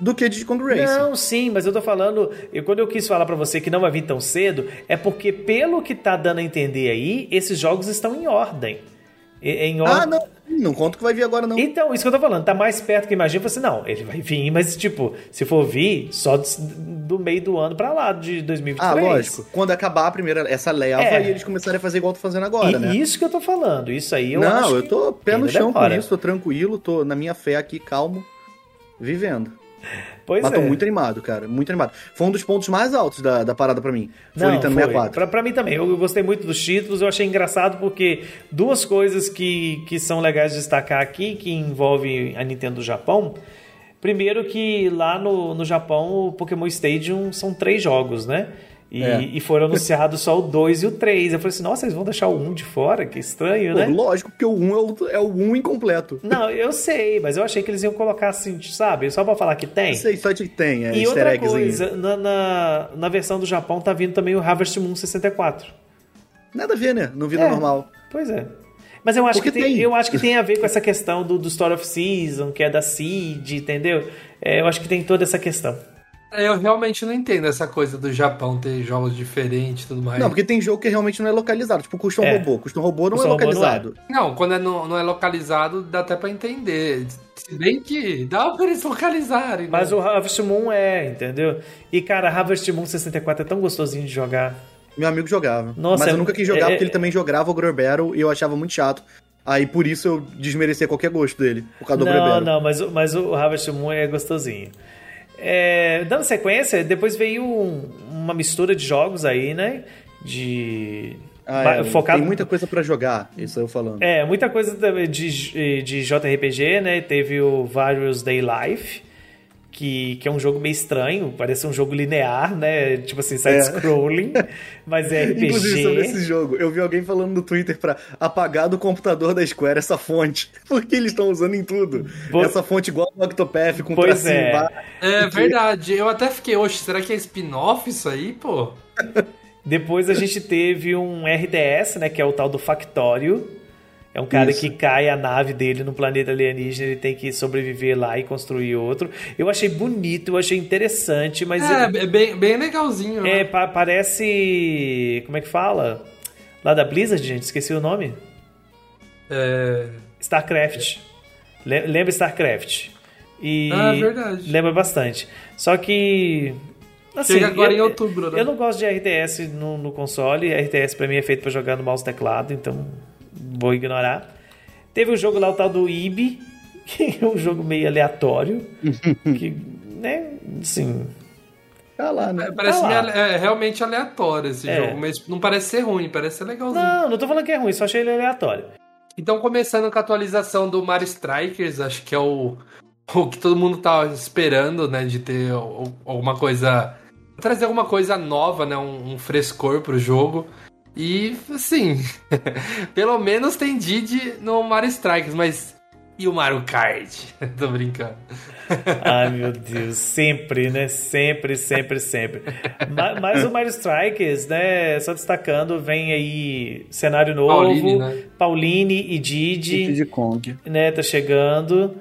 do que Diddy Kong Racing. Não, sim, mas eu tô falando. Eu, quando eu quis falar pra você que não vai vir tão cedo, é porque, pelo que tá dando a entender aí, esses jogos estão em ordem. Em ordem. Ah, não. Não conto que vai vir agora, não. Então, isso que eu tô falando, tá mais perto que imagina. Eu falei assim, não, ele vai vir, mas tipo, se for vir, só do, meio do ano pra lá, de 2023. Ah, lógico. Quando acabar a primeira, essa leva, É. e eles começarem a fazer igual tô fazendo agora, E né? isso que eu tô falando, isso aí eu não, eu tô pé no chão com isso, tô tranquilo, tô na minha fé aqui, calmo, vivendo. Pois Mas é. tô muito animado, cara, muito animado. Foi um dos pontos mais altos da, da parada pra mim. Foi o Não, Nintendo foi. 64. Pra, pra mim também. Eu, eu gostei muito dos títulos. Eu achei engraçado porque duas coisas que, que são legais de destacar aqui, que envolvem a Nintendo do Japão. Primeiro que lá no, no Japão o Pokémon Stadium são três jogos, né? E, É. e foram anunciados só o 2 e o 3. Eu falei assim, nossa, eles vão deixar o 1 de fora? Que estranho, Pô, né? lógico, porque o 1 é o, é o 1 incompleto. Não, eu sei, mas eu achei que eles iam colocar assim, sabe? Só pra falar que tem. Não sei, só que tem, é E outra coisa, na, na, na versão do Japão tá vindo também o Harvest Moon 64. Nada a ver, né? No vida É. normal. Pois é. Mas eu acho, Porque que tem, tem. eu acho que tem a ver com essa questão do, do Story of Season, que é da Seed, entendeu? É, eu acho que tem toda essa questão. Eu realmente não entendo essa coisa do Japão ter jogos diferentes e tudo mais. Não, porque tem jogo que realmente não é localizado. Tipo, Custom É. Robô. Custom Robô não Custom é Robô não localizado. Não, quando é no- não é localizado, dá até pra entender. Se bem que dá pra eles localizarem. né? Mas o Harvest Moon é, entendeu? E, cara, Harvest Moon 64 é tão gostosinho de jogar. Meu amigo jogava. Nossa, Mas eu é- nunca quis jogar é- porque ele também jogava o Grow Battle e eu achava muito chato. Aí por isso eu desmerecia qualquer gosto dele, por causa do Grow Não, Battle. não, mas, o- mas o Harvest Moon é gostosinho. É, dando sequência, depois veio um- uma mistura de jogos aí, né? De. Ah, é, focado Tem muita coisa pra jogar, isso eu falando. É, muita coisa de, de JRPG, né? Teve o Various Day Life, que, que é um jogo meio estranho, parece um jogo linear, né? Tipo assim, side-scrolling, mas é RPG. Inclusive sobre esse jogo, eu vi alguém falando no Twitter pra apagar do computador da Square essa fonte. Porque eles estão usando em tudo. Pô- Essa fonte igual no Octopath, com Pois tracinho é. embaixo. É verdade. Eu até fiquei, oxe, será que é spin-off isso aí, pô? Depois a gente teve um RDS, né? Que é o tal do Factório. É um cara Isso. que cai a nave dele no planeta alienígena, ele tem que sobreviver lá e construir outro. Eu achei bonito, eu achei interessante, mas É, é bem, bem legalzinho. né? é, pa- parece. Como é que fala? Lá da Blizzard, gente, esqueci o nome. É, StarCraft. Le- Lembra StarCraft? E Ah, verdade. Lembra bastante. Só que. Assim, Chega agora eu, em outubro, né? Eu não gosto de RTS no, no console. RTS pra mim é feito pra jogar no mouse e teclado, então vou ignorar. Teve o jogo lá, o tal do IB, que é um jogo meio aleatório. que, né, assim. Tá lá, né? Parece Tá lá. é, realmente aleatório esse É. jogo, mas não parece ser ruim, parece ser legalzinho. Não, não tô falando que é ruim, só achei ele aleatório. Então, começando com a atualização do Mario Strikers, acho que é o, o que todo mundo tá esperando, né? De ter al- alguma coisa. trazer alguma coisa nova, né? Um, um frescor pro jogo. E, assim. pelo menos tem Didi no Mario Strikers, mas. E o Mario Kart? Tô brincando. Ai, meu Deus, sempre, né? Sempre, sempre, sempre. Ma- Mas o Mario Strikers, né? Só destacando, vem aí cenário novo, Pauline, né? Pauline e Didi, de Kong. né? Tá chegando.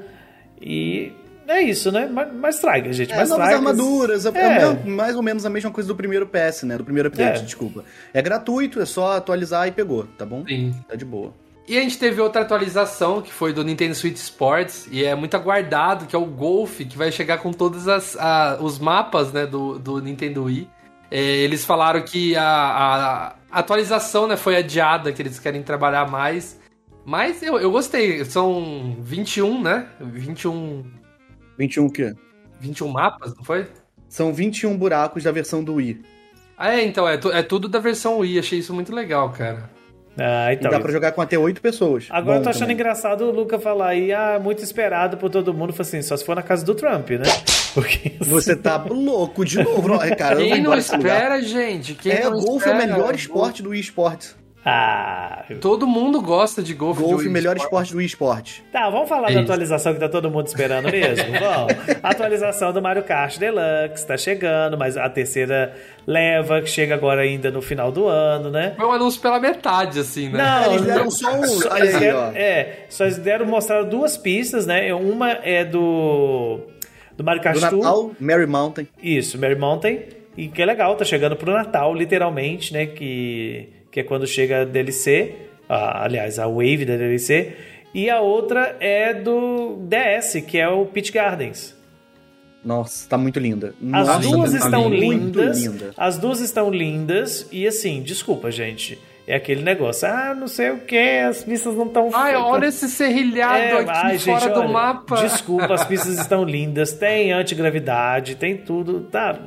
E é isso, né? Ma- Mario Strikers, gente. É, Mario novas Strikers- armaduras, é, É. é mais ou menos a mesma coisa do primeiro PS, né? Do primeiro update, É. desculpa. É gratuito, é só atualizar e pegou, tá bom? Sim. Tá de boa. E a gente teve outra atualização que foi do Nintendo Switch Sports e é muito aguardado, que é o Golf, que vai chegar com todos as, a- os mapas né, do, do Nintendo Wii. É, eles falaram que a, a atualização né, foi adiada, que eles querem trabalhar mais. Mas eu, eu gostei, são 21, né? 21, 21 o quê? 21 mapas, não foi? São 21 buracos da versão do Wii. Ah, é, então, é, tu- é tudo da versão Wii, achei isso muito legal, cara. Ah, E então. dá pra jogar com até 8 pessoas. Agora eu Bom tô achando também. engraçado o Luca falar aí, ah, muito esperado por todo mundo. Falei assim, só se for na casa do Trump, né? Porque Você tá louco de novo, não, cara. eu Quem não espera, gente? Quem É, não golfe é o melhor esporte do Wii Ah, Todo mundo gosta de golfe. Golfe, melhor Sport. esporte do esporte. Tá, vamos falar É da isso. atualização que tá todo mundo esperando mesmo? Vamos. Atualização do Mario Kart Deluxe tá chegando, mas a terceira leva, que chega agora ainda no final do ano, né? Foi um anúncio pela metade, assim, né? Não, Eles deram não- só um. Só- aí, deram- ó. É, só eles deram mostrar duas pistas, né? Uma é do do Mario Kart Do. Natal, Mary Mountain. Isso, Mary Mountain. E que é legal, tá chegando pro Natal, literalmente, né? Que, que é quando chega a DLC. ah, aliás, a Wave da DLC. E a outra é do DS, que é o Peach Gardens. Nossa, tá muito linda. As Nossa, duas tá estão muito lindas. linda. As duas estão lindas. E assim, desculpa, gente. É aquele negócio. Ah, não sei o que, as pistas não estão Ai, olha esse serrilhado É, aqui ai, fora gente, do olha, mapa. Desculpa, as pistas estão lindas, tem antigravidade, tem tudo. Tá.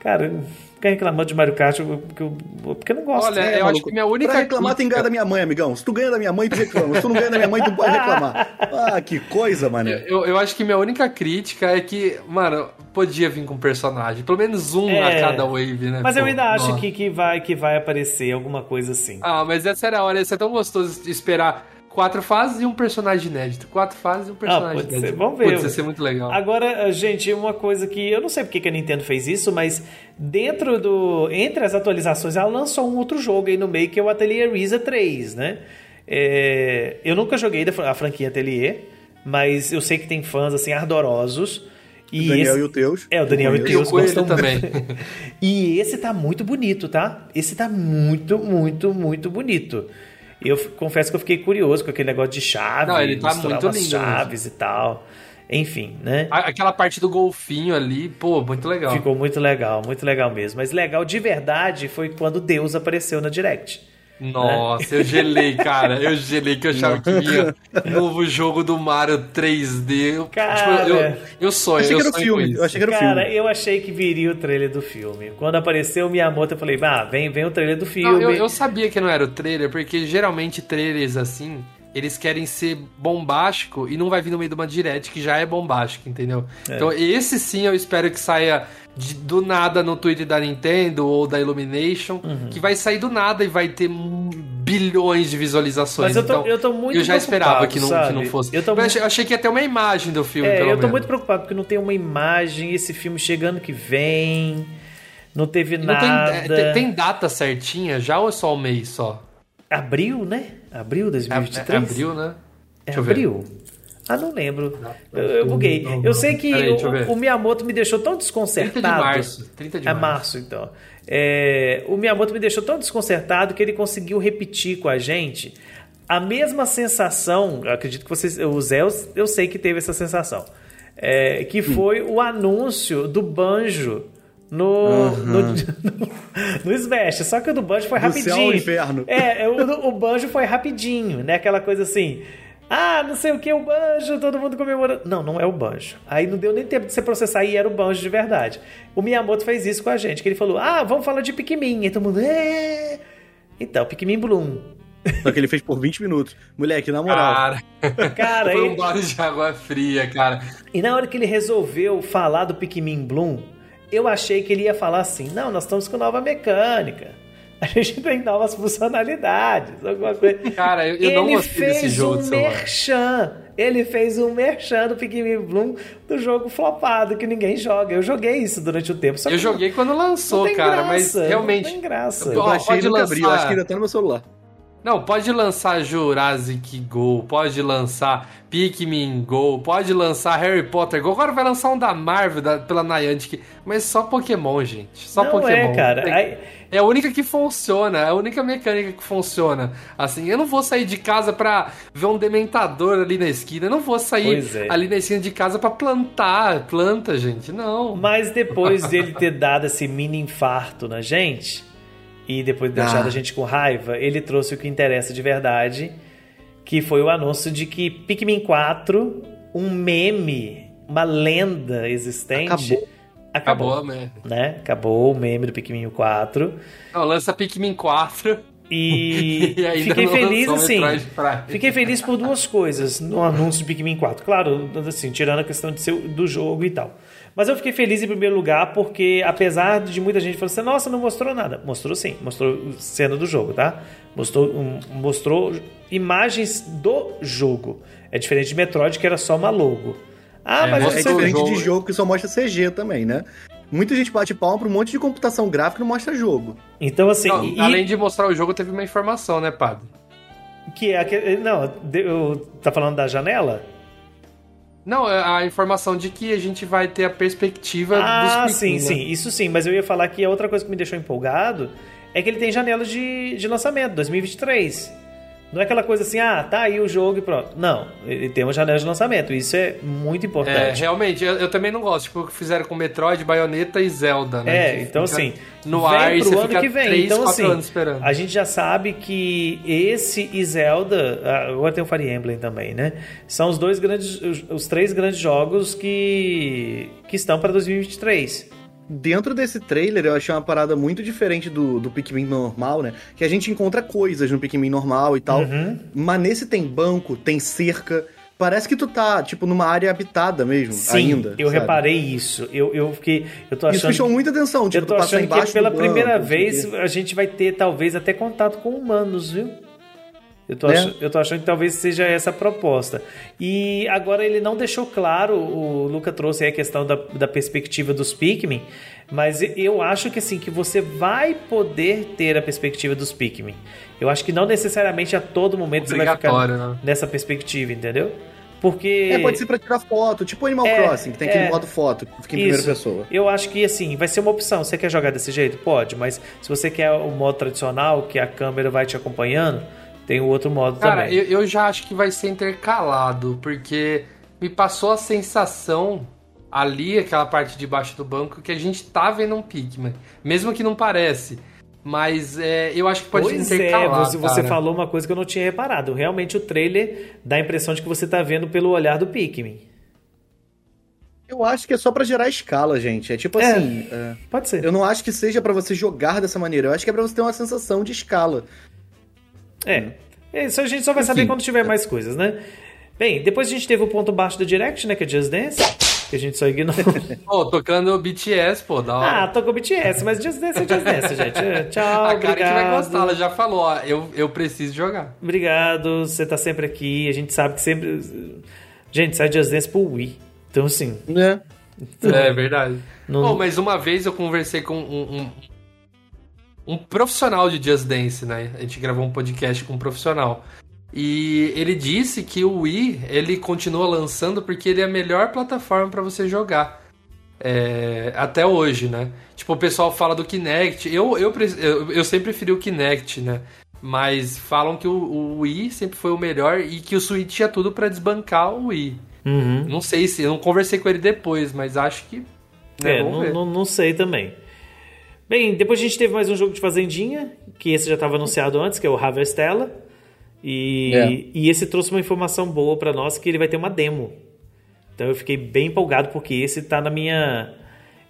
Cara, fica reclamando de Mario Kart porque eu, porque eu não gosto. Olha, né? eu acho maluco. que minha única Pra reclamar, tem que ganhar da minha mãe, amigão. Se tu ganha da minha mãe, tu reclama. Se tu não ganha da minha mãe, tu pode reclamar. Ah, que coisa, mané. Eu, eu acho que minha única crítica é que, mano, podia vir com personagem. Pelo menos um É. a cada wave, né? Mas eu pô? ainda acho Nossa. que, que, vai, que vai aparecer alguma coisa assim. Ah, mas essa era a hora, isso é tão gostoso de esperar quatro fases e um personagem inédito. Quatro fases e um personagem pode ser. inédito. Vamos ver. Ia ser muito legal. Agora, gente, uma coisa que eu não sei porque que a Nintendo fez isso, mas dentro do. Entre as atualizações, ela lançou um outro jogo aí no meio que é o Atelier Risa 3, né? É, eu nunca joguei a franquia Atelier, mas eu sei que tem fãs assim ardorosos. E O Daniel esse- e o Teus. É, o Daniel e o Eu o Teus gostam também. E esse tá muito bonito, tá? Esse tá muito, muito, muito bonito. Eu confesso que eu fiquei curioso com aquele negócio de chave, Não, ele tá muito lindo chaves e tal. Enfim, né? Aquela parte do golfinho ali, pô, muito legal. Ficou muito legal, muito legal mesmo. Mas legal de verdade foi quando Deus apareceu na Direct. Nossa, eu gelei, cara. Eu gelei que eu achava que vinha novo jogo do Mario 3D. Eu, Cara. tipo, eu, eu sonho, Achei eu que era o sonho filme. com isso. Eu achei que era o Cara, filme. eu achei que viria o trailer do filme. Quando apareceu o Miyamoto, eu falei, ah, vem, vem o trailer do Não, filme. eu, eu sabia que não era o trailer, porque geralmente trailers assim, eles querem ser bombástico e não vai vir no meio de uma direct que já é bombástico, entendeu? Então esse sim eu espero que saia de- do nada no Twitter da Nintendo ou da Illumination, Uhum. que vai sair do nada e vai ter bilhões de visualizações. Mas eu tô- então, eu tô muito Eu já esperava que não, sabe? que não fosse. Eu tô Eu muito- achei, eu achei que ia ter uma imagem do filme, É, pelo eu tô menos. muito preocupado porque não tem uma imagem, esse filme chegando que vem, não teve Não tem, nada. é, tem, tem data certinha já ou é só um mês só? Abril, né? Abril É, 2023? é abril, né? É Deixa eu ver. abril? Ah, não lembro. Eu, eu buguei. Eu sei que ver. o, o Miyamoto me deixou tão 30 desconcertado. de março. 30 de É março. março, então. É, o Miyamoto me deixou tão desconcertado que ele conseguiu repetir com a gente a mesma sensação. Eu acredito que vocês, o Zé, eu, eu sei que teve essa sensação. é, que foi o anúncio do Banjo no, no, no, no Smash. Só que o do Banjo foi Do rapidinho. céu ao inferno. É, o, o Banjo foi rapidinho, né? Aquela coisa assim. Ah, não sei o que, o banjo, todo mundo comemorando. Não, não é o banjo. Aí não deu nem tempo de você processar e era o banjo de verdade. O Miyamoto fez isso com a gente, que ele falou: Ah, vamos falar de Pikmin. E todo mundo. É. Então, Pikmin Bloom. Só que ele fez por 20 minutos. Moleque, na moral. Cara, Cara, foi ele- um balde de água fria, cara. E na hora que ele resolveu falar do Pikmin Bloom, eu achei que ele ia falar assim: Não, nós estamos com nova mecânica. A gente tem novas funcionalidades, alguma coisa. Cara, eu, eu não ele gostei desse fez jogo um de celular. merchan. Ele fez um merchan do Pikmin Bloom do jogo flopado que ninguém joga. Eu joguei isso durante o tempo. só Eu que joguei quando lançou, cara, graça, mas realmente. Não tem graça. Eu- Eu Ó, baixei pode lançar- acho que ainda tá no meu celular. Não, pode lançar Jurassic Go, pode lançar Pikmin Go, pode lançar Harry Potter Go. Agora vai lançar um da Marvel, da- pela Niantic, mas só Pokémon, gente. Só Não Pokémon. é, cara. Tem- É a única que funciona, é a única mecânica que funciona. Assim, eu não vou sair de casa pra ver um dementador ali na esquina, eu não vou sair é. ali na esquina de casa pra plantar planta, gente. Não. Mas depois dele ter dado esse mini infarto na gente, e depois de deixar Ah. a gente com raiva, ele trouxe o que interessa de verdade, que foi o anúncio de que Pikmin 4, um meme, uma lenda existente. Acabou. Acabou, Acabou. né? Né? Acabou o meme do Pikmin 4. Não, lança Pikmin 4 E, e fiquei feliz assim. Fiquei feliz por duas coisas no anúncio de Pikmin 4. Claro, assim, tirando a questão de ser, do jogo e tal. Mas eu fiquei feliz em primeiro lugar porque, apesar de muita gente falar assim, nossa, não mostrou nada. Mostrou sim, mostrou cena do jogo, tá? Mostrou, um, mostrou imagens do jogo. É diferente de Metroid, que era só uma logo. Ah, É, mas É eu sei- diferente jogo- de jogo que só mostra CG também, né? Muita gente bate palma pra um monte de computação gráfica e não mostra jogo. Então, assim, Não, e- além de mostrar o jogo, teve uma informação, né, padre? que é aquele. Não, eu- tá falando da janela? Não, é a informação de que a gente vai ter a perspectiva Ah, dos sim, Pikmin, né? sim, isso sim. Mas eu ia falar que a outra coisa que me deixou empolgado é que ele tem janela de, de lançamento, 2023. Não é aquela coisa assim, ah, tá aí o jogo e pronto. Não, ele tem uma janela de lançamento. Isso é muito É, importante. realmente, eu, eu também não gosto. Tipo, o que fizeram com Metroid, Bayonetta e Zelda, né? É, Que então assim, No vem ar pro ano que vem. 3, então 4 assim, anos esperando. a gente já sabe que esse e Zelda, ah, agora tem o Fire Emblem também, né? São os dois grandes, os, os três grandes jogos que que estão para 2023. Dentro desse trailer, eu achei uma parada muito diferente do, do Pikmin normal, né? Que a gente encontra coisas no Pikmin normal e tal. Uhum. Mas nesse tem banco, tem cerca. Parece que tu tá, tipo, numa área habitada mesmo, Sim, ainda. eu sabe? reparei isso. Eu, eu fiquei, eu tô Isso achando me chamou muita atenção, tipo, eu tô tu achando que embaixo pela banco, primeira vez a gente vai ter talvez até contato com humanos, viu? Eu tô, É. ach- eu tô achando que talvez seja essa a proposta. E agora ele não deixou claro, o Luca trouxe aí a questão da, da perspectiva dos Pikmin, mas eu acho que assim, que você vai poder ter a perspectiva dos Pikmin. Eu acho que não necessariamente a todo momento você vai ficar né? nessa perspectiva, entendeu? Porque. É, pode ser pra tirar foto, tipo Animal É, Crossing, que tem aquele é. modo foto, que fica em primeira Isso. pessoa. Eu acho que assim, vai ser uma opção. Você quer jogar desse jeito? Pode, mas se você quer o modo tradicional, que a câmera vai te acompanhando, tem o outro modo Cara, também. eu, eu já acho que vai ser intercalado, porque me passou a sensação ali, aquela parte de baixo do banco, que a gente tá vendo um Pikmin. Mesmo que não parece. Mas é, eu acho que pode Pois é, intercalar. você, você cara. falou uma coisa que eu não tinha reparado. Realmente o trailer dá a impressão de que você tá vendo pelo olhar do Pikmin. Eu acho que é só pra gerar escala, gente. É tipo É. assim. é, Pode ser. eu não acho que seja pra você jogar dessa maneira. Eu acho que é pra você ter uma sensação de escala. É. Isso a gente só vai saber Enfim. quando tiver mais coisas, né? Bem, depois a gente teve o ponto baixo do Direct, né? Que é Just Dance. Que a gente só ignorou. Pô, tocando BTS, pô, da hora. ah, tocou BTS, mas Just Dance é Just Dance, gente. É, Tchau, a cara que vai gostar, ela já falou, ó, eu, eu preciso jogar. Obrigado, você tá sempre aqui. A gente sabe que sempre. Gente, sai Just Dance pro Wii. Então, assim. Né? É verdade. Não- Pô, mas uma vez eu conversei com um, um, um profissional de Just Dance, né? A gente gravou um podcast com um profissional. E ele disse que o Wii, ele continua lançando porque ele é a melhor plataforma pra você jogar. É, até hoje, né? Tipo, o pessoal fala do Kinect. Eu, eu, eu, eu sempre preferi o Kinect, né? Mas falam que o, o Wii sempre foi o melhor e que o Switch tinha tudo pra desbancar o Wii. Uhum. Não sei se. Eu não conversei com ele depois, mas acho que. né, É, não, não, não sei também. Bem, depois a gente teve mais um jogo de Fazendinha, que esse já estava anunciado antes, que é o Harvestella. E, É. e esse trouxe uma informação boa para nós, que ele vai ter uma demo. Então eu fiquei bem empolgado, porque esse tá na minha...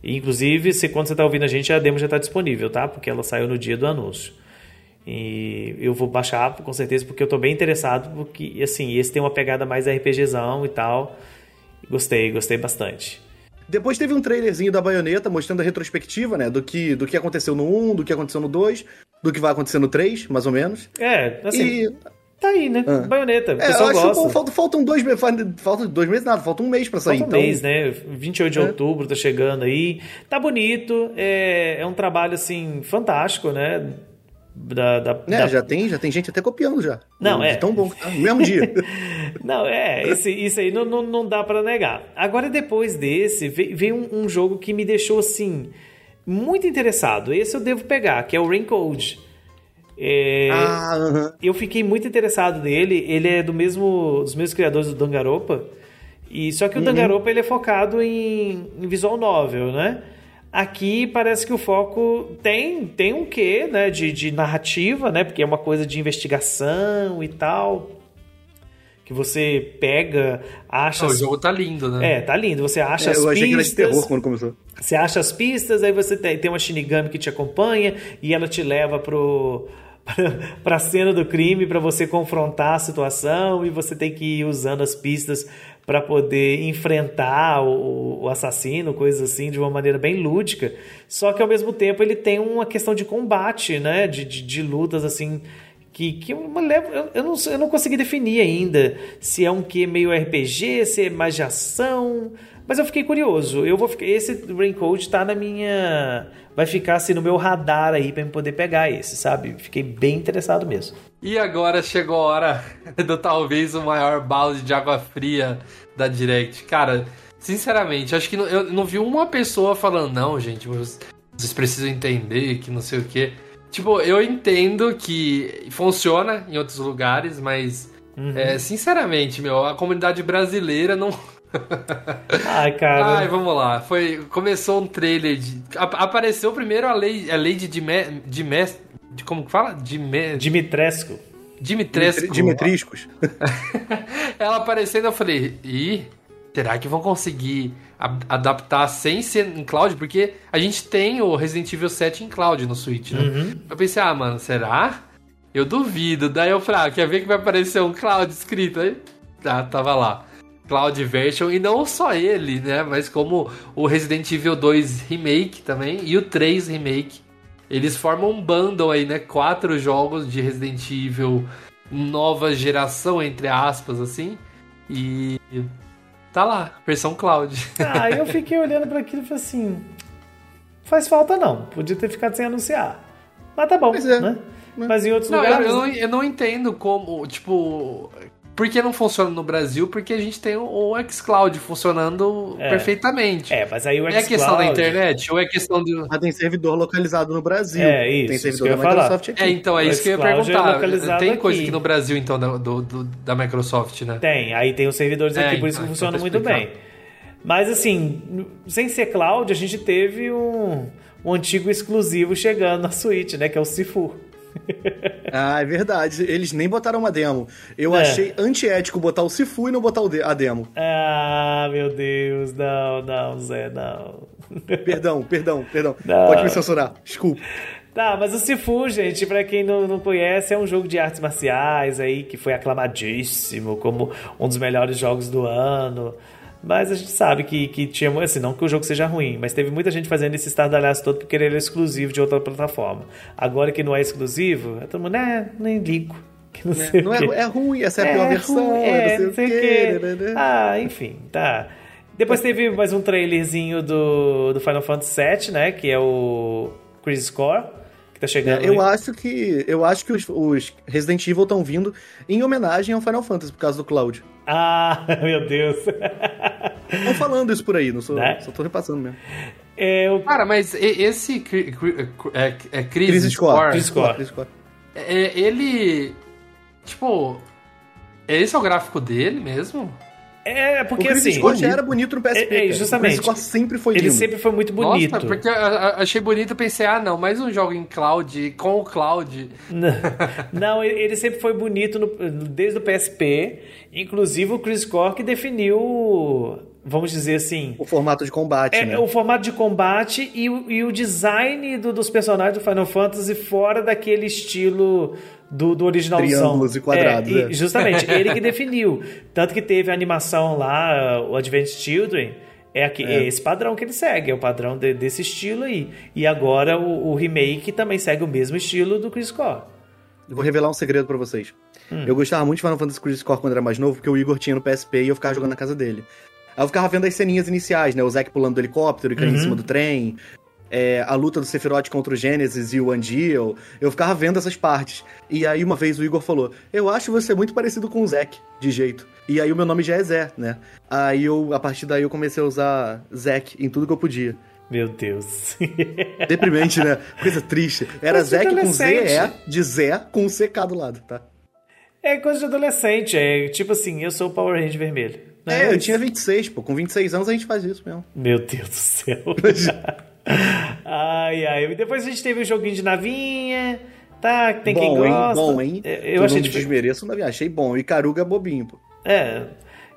Inclusive, se quando você tá ouvindo a gente, a demo já tá disponível, tá? Porque ela saiu no dia do anúncio. E eu vou baixar, com certeza, porque eu tô bem interessado, porque, assim, esse tem uma pegada mais RPGzão e tal. Gostei, gostei bastante. Depois teve um trailerzinho da baioneta mostrando a retrospectiva, né? Do que, do que aconteceu no 1, do que aconteceu no 2, do que vai acontecer no 3, mais ou menos. É, assim, e. tá aí, né? Ah. Baioneta, o É, pessoal gosta. que faltam, faltam dois meses. Faltam dois meses, nada, falta um mês pra sair. Falta um então, mês, né? 28 de É. outubro tá chegando aí. Tá bonito, é, é um trabalho, assim, fantástico, né? Da, da, né, da- já, tem, já tem gente até copiando já. Não, é. Tão bom que tá. No mesmo dia. Não, é, esse, isso aí não, não, não dá pra negar. Agora, depois desse, ve- veio um, um jogo que me deixou, assim, muito interessado. Esse eu devo pegar, que é o Rain Code. É, ah, aham. eu fiquei muito interessado nele. Ele é do mesmo dos mesmos criadores do Danganronpa. E só que o Danganronpa ele é focado em, em visual novel, né? Aqui parece que o foco tem tem um quê, né, de, de narrativa, né? Porque é uma coisa de investigação e tal. Que você pega, acha Não, o as- jogo tá lindo, né? É, tá lindo. Você acha É, as eu achei que era de pistas. terror quando começou. Você acha as pistas, aí você tem, tem uma Shinigami que te acompanha e ela te leva pro, para a cena do crime para você confrontar a situação e você tem que ir usando as pistas para poder enfrentar o, o, assassino, coisas assim, de uma maneira bem lúdica. Só que ao mesmo tempo ele tem uma questão de combate, né? De, de, de lutas assim. Que, que eu, eu, não, eu não consegui definir ainda se é um que meio RPG, se é mais de ação. Mas eu fiquei curioso. Eu vou ficar, esse Raincoat tá na minha vai ficar assim no meu radar aí para eu poder pegar esse, sabe? Fiquei bem interessado mesmo. E agora chegou a hora do talvez o maior balde de água fria da Direct. Cara, sinceramente, acho que não, eu não vi uma pessoa falando, não, gente, vocês precisam entender que não sei o que. Tipo, eu entendo que funciona em outros lugares, mas uhum. é, sinceramente, meu, a comunidade brasileira não Ai, cara. Ai, vamos lá. Foi, começou um trailer de. Apareceu primeiro a lei, a lei de Dime, Dime, de como que fala? Dime, Dimitrescu. Dimitrescu. Dimitriscos. Ela aparecendo, eu falei, ih, será que vão conseguir adaptar sem ser em cloud? Porque a gente tem o Resident Evil 7 em cloud no Switch, né? Uhum. Eu pensei, ah, mano, será? Eu duvido. Daí eu falei, ah, quer ver que vai aparecer um cloud escrito? Aí, tá, tava lá. Cloud Version, e não só ele, né? Mas como o Resident Evil 2 Remake também e o 3 Remake. Eles formam um bundle aí, né? Quatro jogos de Resident Evil nova geração, entre aspas, assim. E tá lá, versão cloud. Ah, eu fiquei olhando para aquilo e falei assim: faz falta não, podia ter ficado sem anunciar. Mas tá bom, é. né? Mas em outros não, lugares. Eu, eu, não, eu não entendo como, tipo, por que não funciona no Brasil? Porque a gente tem o, xCloud funcionando é. perfeitamente. É, mas aí o xCloud... É questão da internet ou é questão de... Mas tem servidor localizado no Brasil. É, isso. Tem servidor isso da Microsoft aqui. É, então, é o isso que eu ia é perguntar. É tem coisa aqui no Brasil, então, da, do, do, da Microsoft, né? Tem, aí tem os servidores aqui, por isso que então, funciona então muito bem. Mas assim, sem ser cloud, a gente teve um, um antigo exclusivo chegando na Switch, né? Que é o Sifu. ah, é verdade. Eles nem botaram uma demo. Eu é. achei antiético botar o Sifu e não botar a demo. Ah, meu Deus. Não, não, Zé, não. Perdão, perdão, perdão. Não. Pode me censurar. Desculpa. Tá, mas o Sifu, gente, para quem não, não conhece, é um jogo de artes marciais aí que foi aclamadíssimo como um dos melhores jogos do ano. Mas a gente sabe que, que tinha. Assim, não que o jogo seja ruim, mas teve muita gente fazendo esse estardalhaço todo porque ele era exclusivo de outra plataforma. Agora que não é exclusivo, é todo mundo, é, nem ligo. Que não, é, não é, é, ruim, essa é a pior é versão, é, não sei, não sei o quê. Né, né? Ah, enfim, tá. Depois teve mais um trailerzinho do, do Final Fantasy VII, né? Que é o Chris Score que tá chegando. É, eu acho que eu acho que os, os Resident Evil estão vindo em homenagem ao Final Fantasy por causa do Cloud. Ah, meu Deus. Estão falando isso por aí, não sou, né? só tô repassando mesmo. É, eu... Cara, mas esse é, é Chris Score. Chris Score. Score. É, ele. Tipo. Esse é o gráfico dele mesmo? É, porque o Chris assim. Já era bonito no PSP. É, é justamente. O Chris Score sempre foi Ele lindo. sempre foi muito bonito. Nossa, porque eu achei bonito e pensei, ah, não, mais um jogo em cloud, com o cloud. Não, ele sempre foi bonito no, desde o PSP. Inclusive o Chris que definiu vamos dizer assim. O formato de combate, é, né? O formato de combate e o, e o design do, dos personagens do Final Fantasy fora daquele estilo do, do original Triângulos e quadrados. É, é. justamente, ele que definiu. Tanto que teve a animação lá, o Advanced Children. É, aqui, é. esse padrão que ele segue, é o padrão de, desse estilo aí. E agora o, o, remake também segue o mesmo estilo do Chris Core. Eu vou revelar um segredo para vocês. Hum. Eu gostava muito de Final Fantasy Chris Core quando era mais novo, porque o Igor tinha no PSP e eu ficava jogando na casa dele. Aí eu ficava vendo as ceninhas iniciais, né? O Zack pulando do helicóptero e caindo uhum. em cima do trem. É, a luta do Sephiroth contra o Genesis e o Andiel. Eu ficava vendo essas partes. E aí uma vez o Igor falou: Eu acho você muito parecido com o Zack, de jeito. E aí o meu nome já é Zé, né? Aí eu, a partir daí, eu comecei a usar Zack em tudo que eu podia. Meu Deus. Deprimente, né? Coisa triste. Era Zack com Z, de Zé, com um CK do lado, tá? É coisa de adolescente. É tipo assim, eu sou o Power Ranger vermelho. É, é eu tinha 26, pô. Com 26 anos a gente faz isso mesmo. Meu Deus do céu. ai, ai. Depois a gente teve o um joguinho de navinha. Tá, tem bom, quem gosta. Hein? Bom, hein? Eu achei não desmereço navinha. Achei bom. E Caruga é bobinho, pô. É.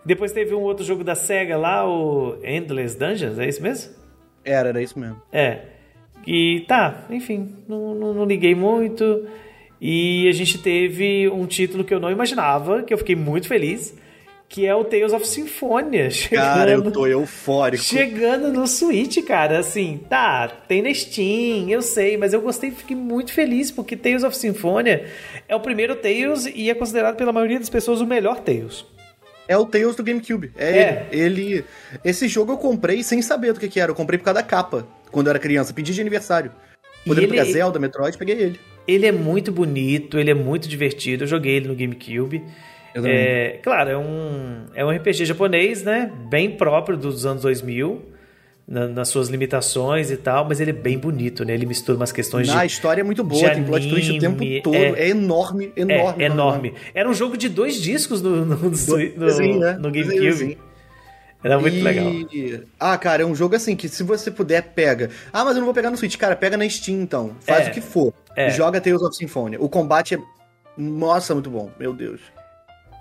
Depois teve um outro jogo da SEGA lá, o Endless Dungeons, é isso mesmo? Era, era isso mesmo. É. E tá, enfim, não, não, não liguei muito. E a gente teve um título que eu não imaginava, que eu fiquei muito feliz, que é o Tales of Symphonia. Chegando, Cara, eu tô eufórico. Chegando no Switch, cara, assim, tá, tem na Steam, eu sei, mas eu gostei, fiquei muito feliz, porque Tales of Symphonia é o primeiro Tales e é considerado pela maioria das pessoas o melhor Tales. É o Tales do GameCube. É, É. Ele, ele- Esse jogo eu comprei sem saber do que, que era. Eu comprei por causa da capa, quando eu era criança. Pedi de aniversário. Podendo ele- pegar Zelda, Metroid, peguei ele. Ele é muito bonito, ele é muito divertido, eu joguei ele no GameCube. É, claro, é um, é um RPG japonês, né? Bem próprio dos anos 2000, na- nas suas limitações e tal, mas ele é bem bonito, né? Ele mistura umas questões Na de. história é muito boa, tem plot twist o tempo anime, todo. é. É, enorme, enorme. é, enorme. Era um jogo de dois discos no, no, no, no- né? no GameCube. Era muito E- legal. Ah, cara, é um jogo assim que se você puder, pega. Ah, mas eu não vou pegar no Switch. Cara, pega na Steam então. Faz É. o que for. É. Joga Tales of Symphonia. O combate é. Nossa, muito bom. Meu Deus.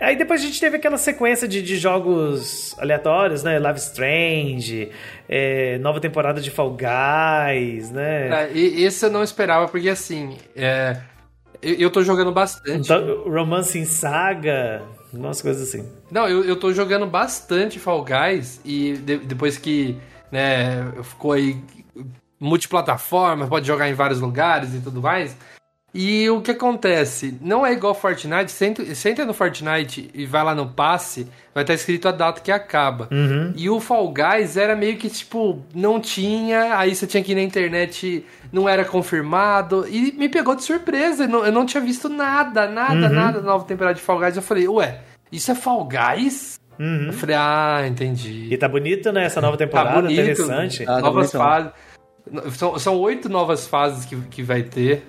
Aí depois a gente teve aquela sequência de, de jogos aleatórios, né? Live Strange, é, nova temporada de Fall Guys, né? É, e- esse eu não esperava, porque assim, é, eu, eu tô jogando bastante. Então, Romancing Saga, umas coisas assim. Não, eu, eu tô jogando bastante Fall Guys e de- depois que né, ficou aí multiplataforma, pode jogar em vários lugares e tudo mais. E o que acontece? Não é igual Fortnite, você entra, você entra no Fortnite e vai lá no passe, vai estar escrito a data que acaba. E o Fall Guys era meio que tipo, não tinha, aí você tinha que ir na internet, não era confirmado, e me pegou de surpresa, eu não, eu não tinha visto nada, nada, nada da nova temporada de Fall Guys. Eu falei, ué, isso é Fall Guys? Eu falei, ah, entendi. E tá bonito, né? Essa nova temporada, bonito. interessante. Ah, tá novas fases. São, são oito novas fases que, que vai ter.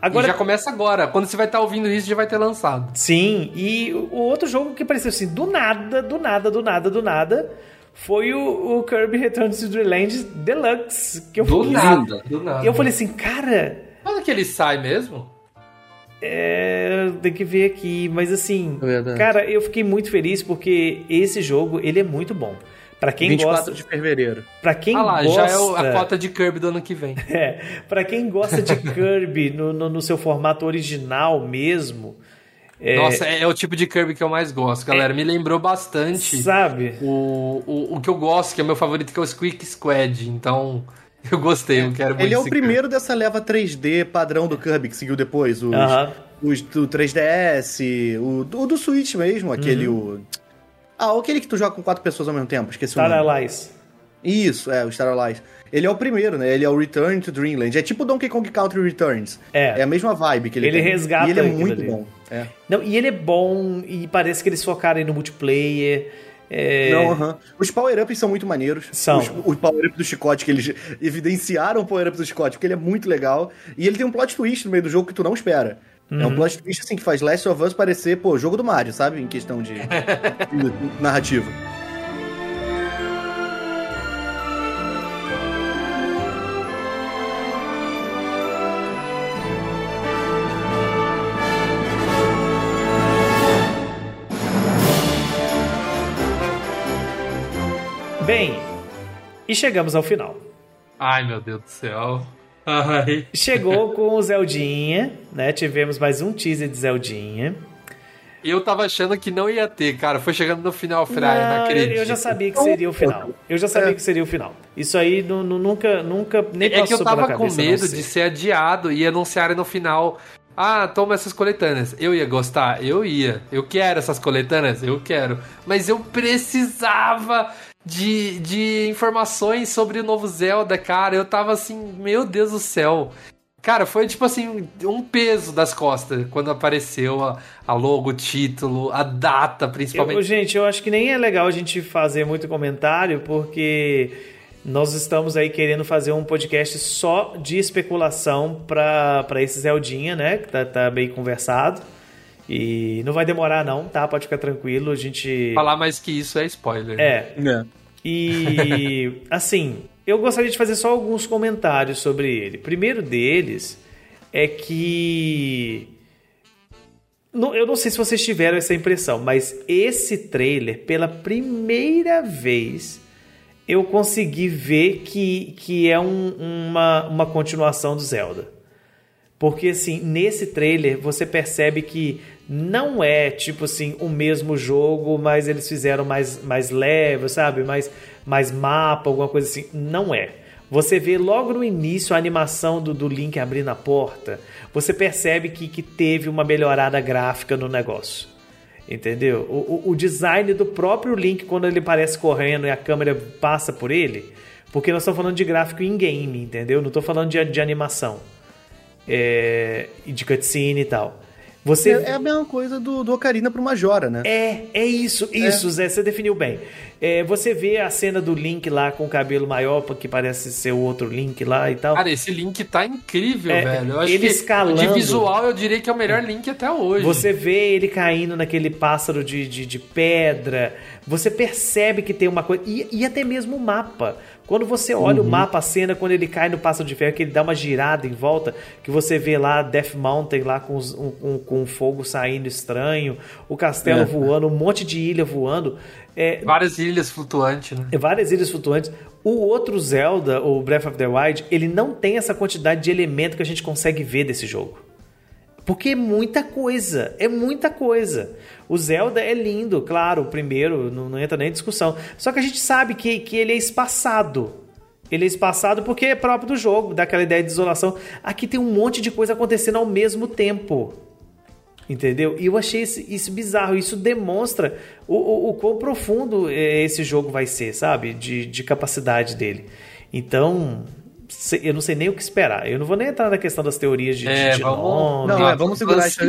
Agora, E já começa agora. Quando você vai estar ouvindo isso, já vai ter lançado. sim, e o outro jogo que apareceu assim, do nada, do nada, do nada, do nada, foi o, o Kirby Return to Dreamland Deluxe. Que eu Do fiquei- nada. Do nada. Eu falei assim, cara, Quando que ele sai mesmo? É, tem que ver aqui, mas assim, É cara, eu fiquei muito feliz porque esse jogo, ele é muito bom. Pra quem 24 gosta, de fevereiro. para quem ah lá, gosta, já é a cota de Kirby do ano que vem. é, para quem gosta de Kirby no, no, no seu formato original mesmo, é, Nossa, é, é o tipo de Kirby que eu mais gosto, galera. Me lembrou bastante sabe? o, o, o que eu gosto, que é o meu favorito, que é o Squeak Squad. Então, eu gostei, eu quero muito Ele é o esse primeiro dessa leva 3D padrão do Kirby que seguiu depois. Os, Aham. os do 3DS, o, do- o do Switch mesmo, aquele. Uhum. O... Ah, aquele que tu joga com quatro pessoas ao mesmo tempo, esqueci o Star nome. Allies. Isso, é, o Star Allies. Ele é o primeiro, né? Ele é o Return to Dreamland. É tipo Donkey Kong Country Returns. É. É a mesma vibe que ele, Ele tem. resgata E ele é muito ali. bom. É. Não, e ele é bom e parece que eles focaram aí no multiplayer. é, Não, aham. Os power-ups são muito maneiros. São. Os- o power-up do chicote, que eles evidenciaram o power-up do chicote, porque ele é muito legal. E ele tem um plot twist no meio do jogo que tu não espera. É Uhum. um plot twist, assim, que faz Last of Us parecer, pô, jogo do Mario, sabe? Em questão de, de narrativa. Bem, e chegamos ao final. Ai, meu Deus do céu. Ai. Chegou com o Zeldinha, né? Tivemos mais um teaser de Zeldinha. Eu tava achando que não ia ter, cara. Foi chegando no final, Fraia, não, Não, eu, acredito. eu já sabia que seria o final. Eu já sabia É. que seria o final. Isso aí nu- nu- nunca, nunca nem É que eu tava com cabeça, não medo de ser adiado e anunciarem no final. Ah, toma essas coletâneas. Eu ia gostar? Eu ia. Eu quero essas coletâneas? Eu quero. Mas eu precisava de, de informações sobre o novo Zelda, cara. Eu tava assim, meu Deus do céu. Cara, foi tipo assim, um peso das costas quando apareceu a, a logo, o título, a data, Eu, principalmente. gente, eu acho que nem é legal a gente fazer muito comentário, porque nós estamos aí querendo fazer um podcast só de especulação para esse Zeldinha, né? Que tá, tá bem conversado. E não vai demorar, não, tá? Pode ficar tranquilo. A gente. Falar mais que isso é spoiler. É, É. E assim, eu gostaria de fazer só alguns comentários sobre ele. Primeiro deles é que eu não sei se vocês tiveram essa impressão, mas esse trailer, pela primeira vez, eu consegui ver que, que é um- uma, uma continuação do Zelda. Porque, assim, nesse trailer você percebe que não é, tipo assim, o mesmo jogo, mas eles fizeram mais, mais leve, sabe? Mais, mais mapa, alguma coisa assim. Não é. Você vê logo no início a animação do, do Link abrindo a porta, você percebe que, que teve uma melhorada gráfica no negócio. Entendeu? O, o, o design do próprio Link, quando ele parece correndo e a câmera passa por ele, porque nós estamos falando de gráfico in-game, entendeu? Não estou falando de, de animação. É, de cutscene e tal. Você... É, é a mesma coisa do, do Ocarina pro Majora, né? É, é isso, isso, é. Zé, você definiu bem. É, você vê a cena do Link lá com o cabelo maior, que parece ser o outro Link lá e tal. Cara, esse Link tá incrível, É, velho. Eu acho ele que escalando. de visual eu diria que é o melhor Link até hoje. Você vê ele caindo naquele pássaro de, de, de pedra. Você percebe que tem uma coisa. E, e até mesmo o mapa. Quando você olha Uhum. o mapa, a cena, quando ele cai no pássaro de ferro, que ele dá uma girada em volta, que você vê lá Death Mountain lá com, os- um, com, com fogo saindo estranho, o castelo É. voando, um monte de ilha voando. É, Várias ilhas flutuantes, né? várias ilhas flutuantes. O outro Zelda, o Breath of the Wild, ele não tem essa quantidade de elemento que a gente consegue ver desse jogo. Porque é muita coisa, é muita coisa. O Zelda é lindo, claro, o primeiro, não, não entra nem em discussão. Só que a gente sabe que, que ele é espaçado. Ele é espaçado porque é próprio do jogo, dá aquela ideia de isolação. Aqui tem um monte de coisa acontecendo ao mesmo tempo. Entendeu? E eu achei esse- isso bizarro. Isso demonstra o, o, o quão profundo eh, esse jogo vai ser, sabe? De, de capacidade dele. Então, eu não sei nem o que esperar. Eu não vou nem entrar na questão das teorias de, É, de vamos- nome. Não, Não, é, vamos segurar isso.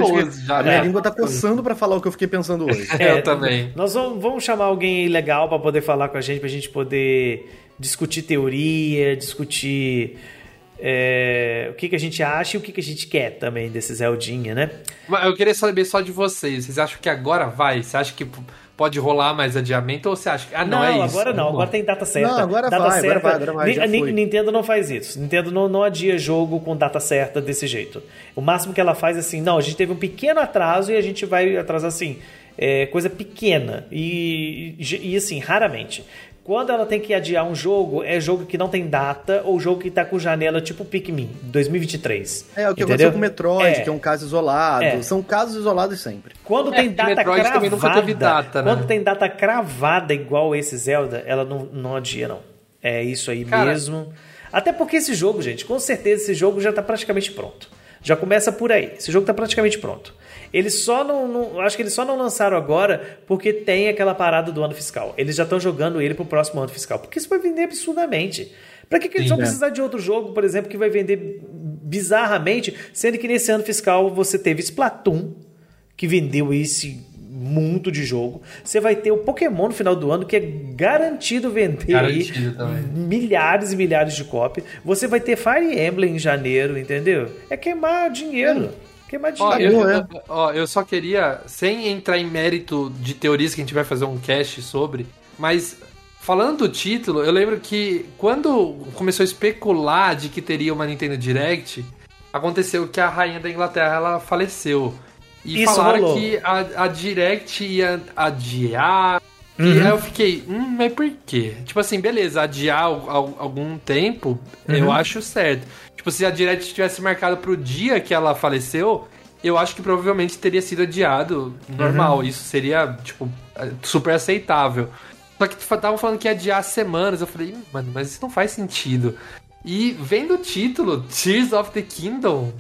já, a minha né? língua tá coçando pra falar o que eu fiquei pensando hoje. eu também. Nós vamos, vamos chamar alguém legal para poder falar com a gente, pra gente poder discutir teoria, discutir é, o que, que a gente acha e o que, que a gente quer também desse Zeldinha, né? Mas eu queria saber só de vocês. Vocês acham que agora vai? Você acha que pode rolar mais adiamento? Ou você acha que. Ah, não, é isso. agora não, agora tem data certa. Não, agora data vai, agora vai, agora vai. Nintendo não faz isso. Nintendo não, não adia jogo com data certa desse jeito. O máximo que ela faz é assim, não, a gente teve um pequeno atraso e a gente vai atrasar assim, é, coisa pequena. E, e, e, assim, raramente. Quando ela tem que adiar um jogo, é jogo que não tem data ou jogo que tá com janela tipo Pikmin, 2023. É, o que Entendeu? aconteceu com o Metroid, É. que é um caso isolado. É. São casos isolados sempre. Quando É, tem data Metroid cravada, também nunca teve data, né? quando tem data cravada igual esse Zelda, ela não, não adia não. É isso aí Cara- mesmo. Até porque esse jogo, gente, com certeza esse jogo já tá praticamente pronto. Já começa por aí. Esse jogo tá praticamente pronto. Eles só não, não- acho que eles só não lançaram agora porque tem aquela parada do ano fiscal. Eles já estão jogando ele pro próximo ano fiscal, porque isso vai vender absurdamente. Pra que, que eles Sim, vão né? precisar de outro jogo, por exemplo, que vai vender bizarramente, sendo que nesse ano fiscal você teve Splatoon, que vendeu esse mundo de jogo. Você vai ter o Pokémon no final do ano, que é garantido vender Garantido milhares e milhares de cópias. Você vai ter Fire Emblem em janeiro, entendeu? É queimar dinheiro. Queimar Ó, dinheiro. eu, é. eu- ó, eu só queria, sem entrar em mérito de teorias que a gente vai fazer um cast sobre, mas falando do título, eu lembro que quando começou a especular de que teria uma Nintendo Direct, aconteceu que a rainha da Inglaterra ela faleceu. E Isso falaram rolou. que a, a Direct ia adiar. E Uhum. aí eu fiquei, hum, mas por quê? Tipo assim, beleza, adiar al- al- algum tempo, Uhum. eu acho certo. Tipo, se a Direct tivesse marcado pro dia que ela faleceu, eu acho que provavelmente teria sido adiado normal. Isso seria, tipo, super aceitável. Só que estavam falando que ia adiar semanas. Eu falei, "Ih, mano, mas isso não faz sentido. E vendo o título, Tears of the Kingdom,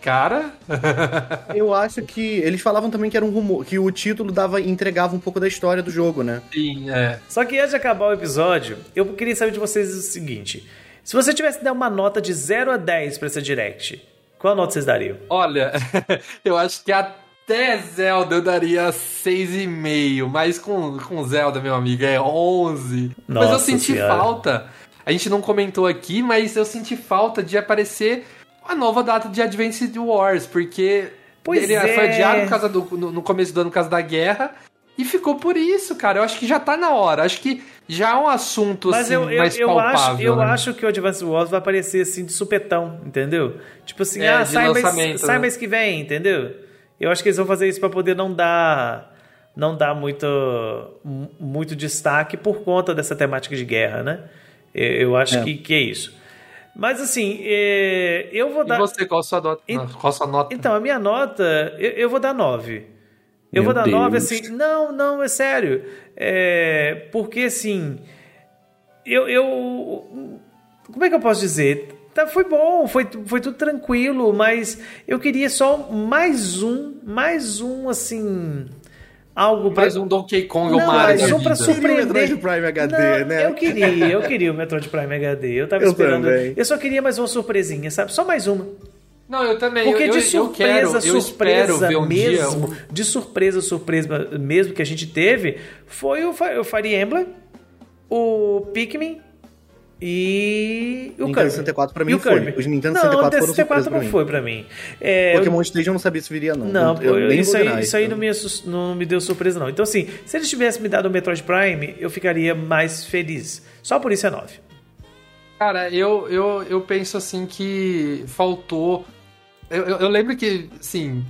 cara. Eu acho que eles falavam também que era um rumor, que o título dava entregava um pouco da história do jogo, né? Sim, é. Só que antes de acabar o episódio, eu queria saber de vocês o seguinte: se você tivesse que dar uma nota de 0 a 10 pra essa Direct, qual nota vocês dariam? Olha, eu acho que até Zelda eu daria 6,5, mas com, com Zelda, meu amigo, é 11. mas eu Nossa senti Senhora. falta, a gente não comentou aqui, mas eu senti falta de aparecer a nova data de Advanced Wars, porque Pois ele é. foi adiado causa do, no, no começo do ano por causa da guerra. E ficou por isso, cara. Eu acho que já tá na hora. Acho que já é um assunto Mas assim, eu, eu, mais eu, palpável. acho, eu né? acho que o Advance Wars vai aparecer assim de supetão, entendeu? Tipo assim, É, ah, de sai mês, lançamento, sai né? mês que vem, entendeu? Eu acho que eles vão fazer isso pra poder não dar não dar muito, mu- muito destaque por conta dessa temática de guerra, né? Eu, eu acho É. que, que é isso. Mas assim, é, eu vou dar. E você, qual a sua nota? Qual a sua nota? Então, a minha nota, eu, eu vou dar 9. Eu Meu vou dar Deus. 9, assim. Não, não, é sério. É, porque, assim. Eu, eu. Como é que eu posso dizer? Tá, foi bom, foi, foi tudo tranquilo, mas eu queria só mais um, mais um, assim. Algo pra. Mais um Donkey Kong ou Mario. mais um pra. Queria o surpreender. Metroid Prime HD, Não, né? Eu queria, eu queria o Metroid Prime HD. Eu tava Eu esperando. também. Eu só queria mais uma surpresinha, sabe? Só mais uma. Não, eu também. Porque eu, de eu- surpresa, eu quero, eu espero surpresa ver um dia. mesmo, um- de surpresa, surpresa mesmo que a gente teve, foi o, Fi- o Fire Emblem, o Pikmin e o Nintendo Kirby. 64 pra E mim foi. Kirby. Os Nintendo não, 64 o foram 64 surpresa não pra mim. foi pra mim. É, eu- Pokémon Station eu não sabia se viria, não. não, eu, eu- nem isso, aí, isso aí não me, não me deu surpresa, não. Então, assim, se eles tivessem me dado o Metroid Prime, eu ficaria mais feliz. Só por isso é 9. Cara, eu, eu, eu penso assim que faltou. Eu, eu, eu lembro que, assim.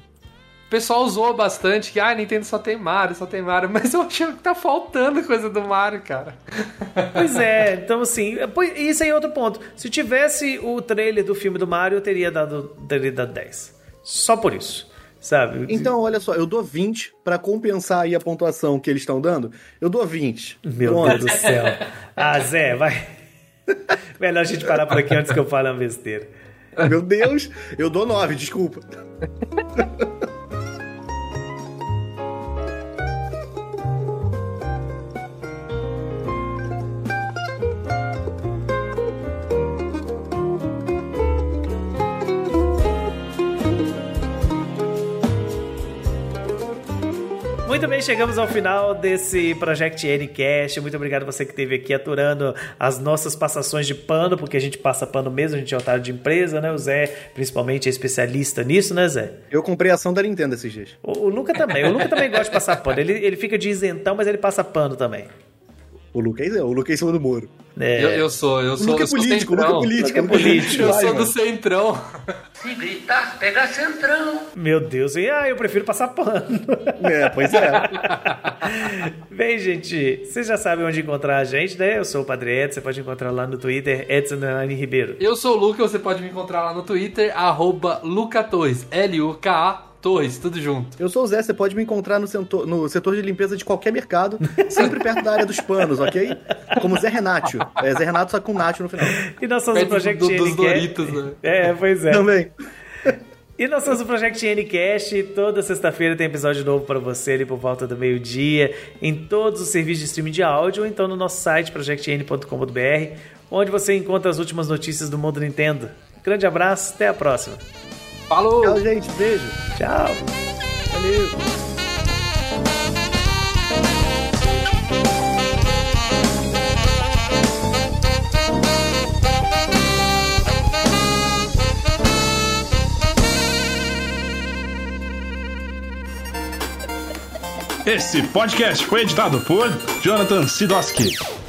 O pessoal usou bastante que, ah, Nintendo só tem Mario, só tem Mario, mas eu acho que tá faltando coisa do Mario, cara. Pois é, então assim, pois- isso aí é outro ponto. Se tivesse o trailer do filme do Mario, eu teria dado, teria dado 10. Só por isso, sabe? Então, olha só, eu dou 20 pra compensar aí a pontuação que eles estão dando. Eu dou 20. Meu Pronto. Deus do céu. Ah, Zé, vai. Melhor a gente parar por aqui antes que eu fale uma besteira. Meu Deus, eu dou 9, desculpa. Muito bem, chegamos ao final desse Project Ncast. Muito obrigado você que esteve aqui aturando as nossas passações de pano, porque a gente passa pano mesmo, a gente é otário de empresa, né? O Zé, principalmente, é especialista nisso, né, Zé? Eu comprei a ação da Nintendo esses dias. O, o Luca também. O Luca também gosta de passar pano. Ele, ele fica de isentão, mas ele passa pano também. O Lucas é, o Lucas em cima do muro. É. Eu, eu sou, eu sou, Luca é eu sou político, Luca é centrão. político. Luca é político. Eu sou do centrão. Se gritar, pega centrão. Meu Deus, e ah, eu prefiro passar pano. É, pois é. Bem, gente, vocês já sabem onde encontrar a gente, né? Eu sou o Padre Edson, você pode encontrar lá no Twitter, Edson Ribeiro. Eu sou o Luca, você pode me encontrar lá no Twitter, arroba Luca Torres, L-U-K-A Torres, tudo junto. Eu sou o Zé, você pode me encontrar no setor, no setor de limpeza de qualquer mercado, sempre perto da área dos panos, ok? Como Zé Renato. É Zé Renato, só com Nacho no final. E nós somos o Project do- dos. Doritos, né? É, pois é. Também. E nós somos o Project Ncast. Toda sexta-feira tem episódio novo pra você ali por volta do meio-dia, em todos os serviços de streaming de áudio, ou então no nosso site projectn.com.br, onde você encontra as últimas notícias do mundo Nintendo. Grande abraço, até a próxima. Falou! Tchau, gente. Beijo. Tchau! Valeu. Esse podcast foi editado por Jonathan Sidoski.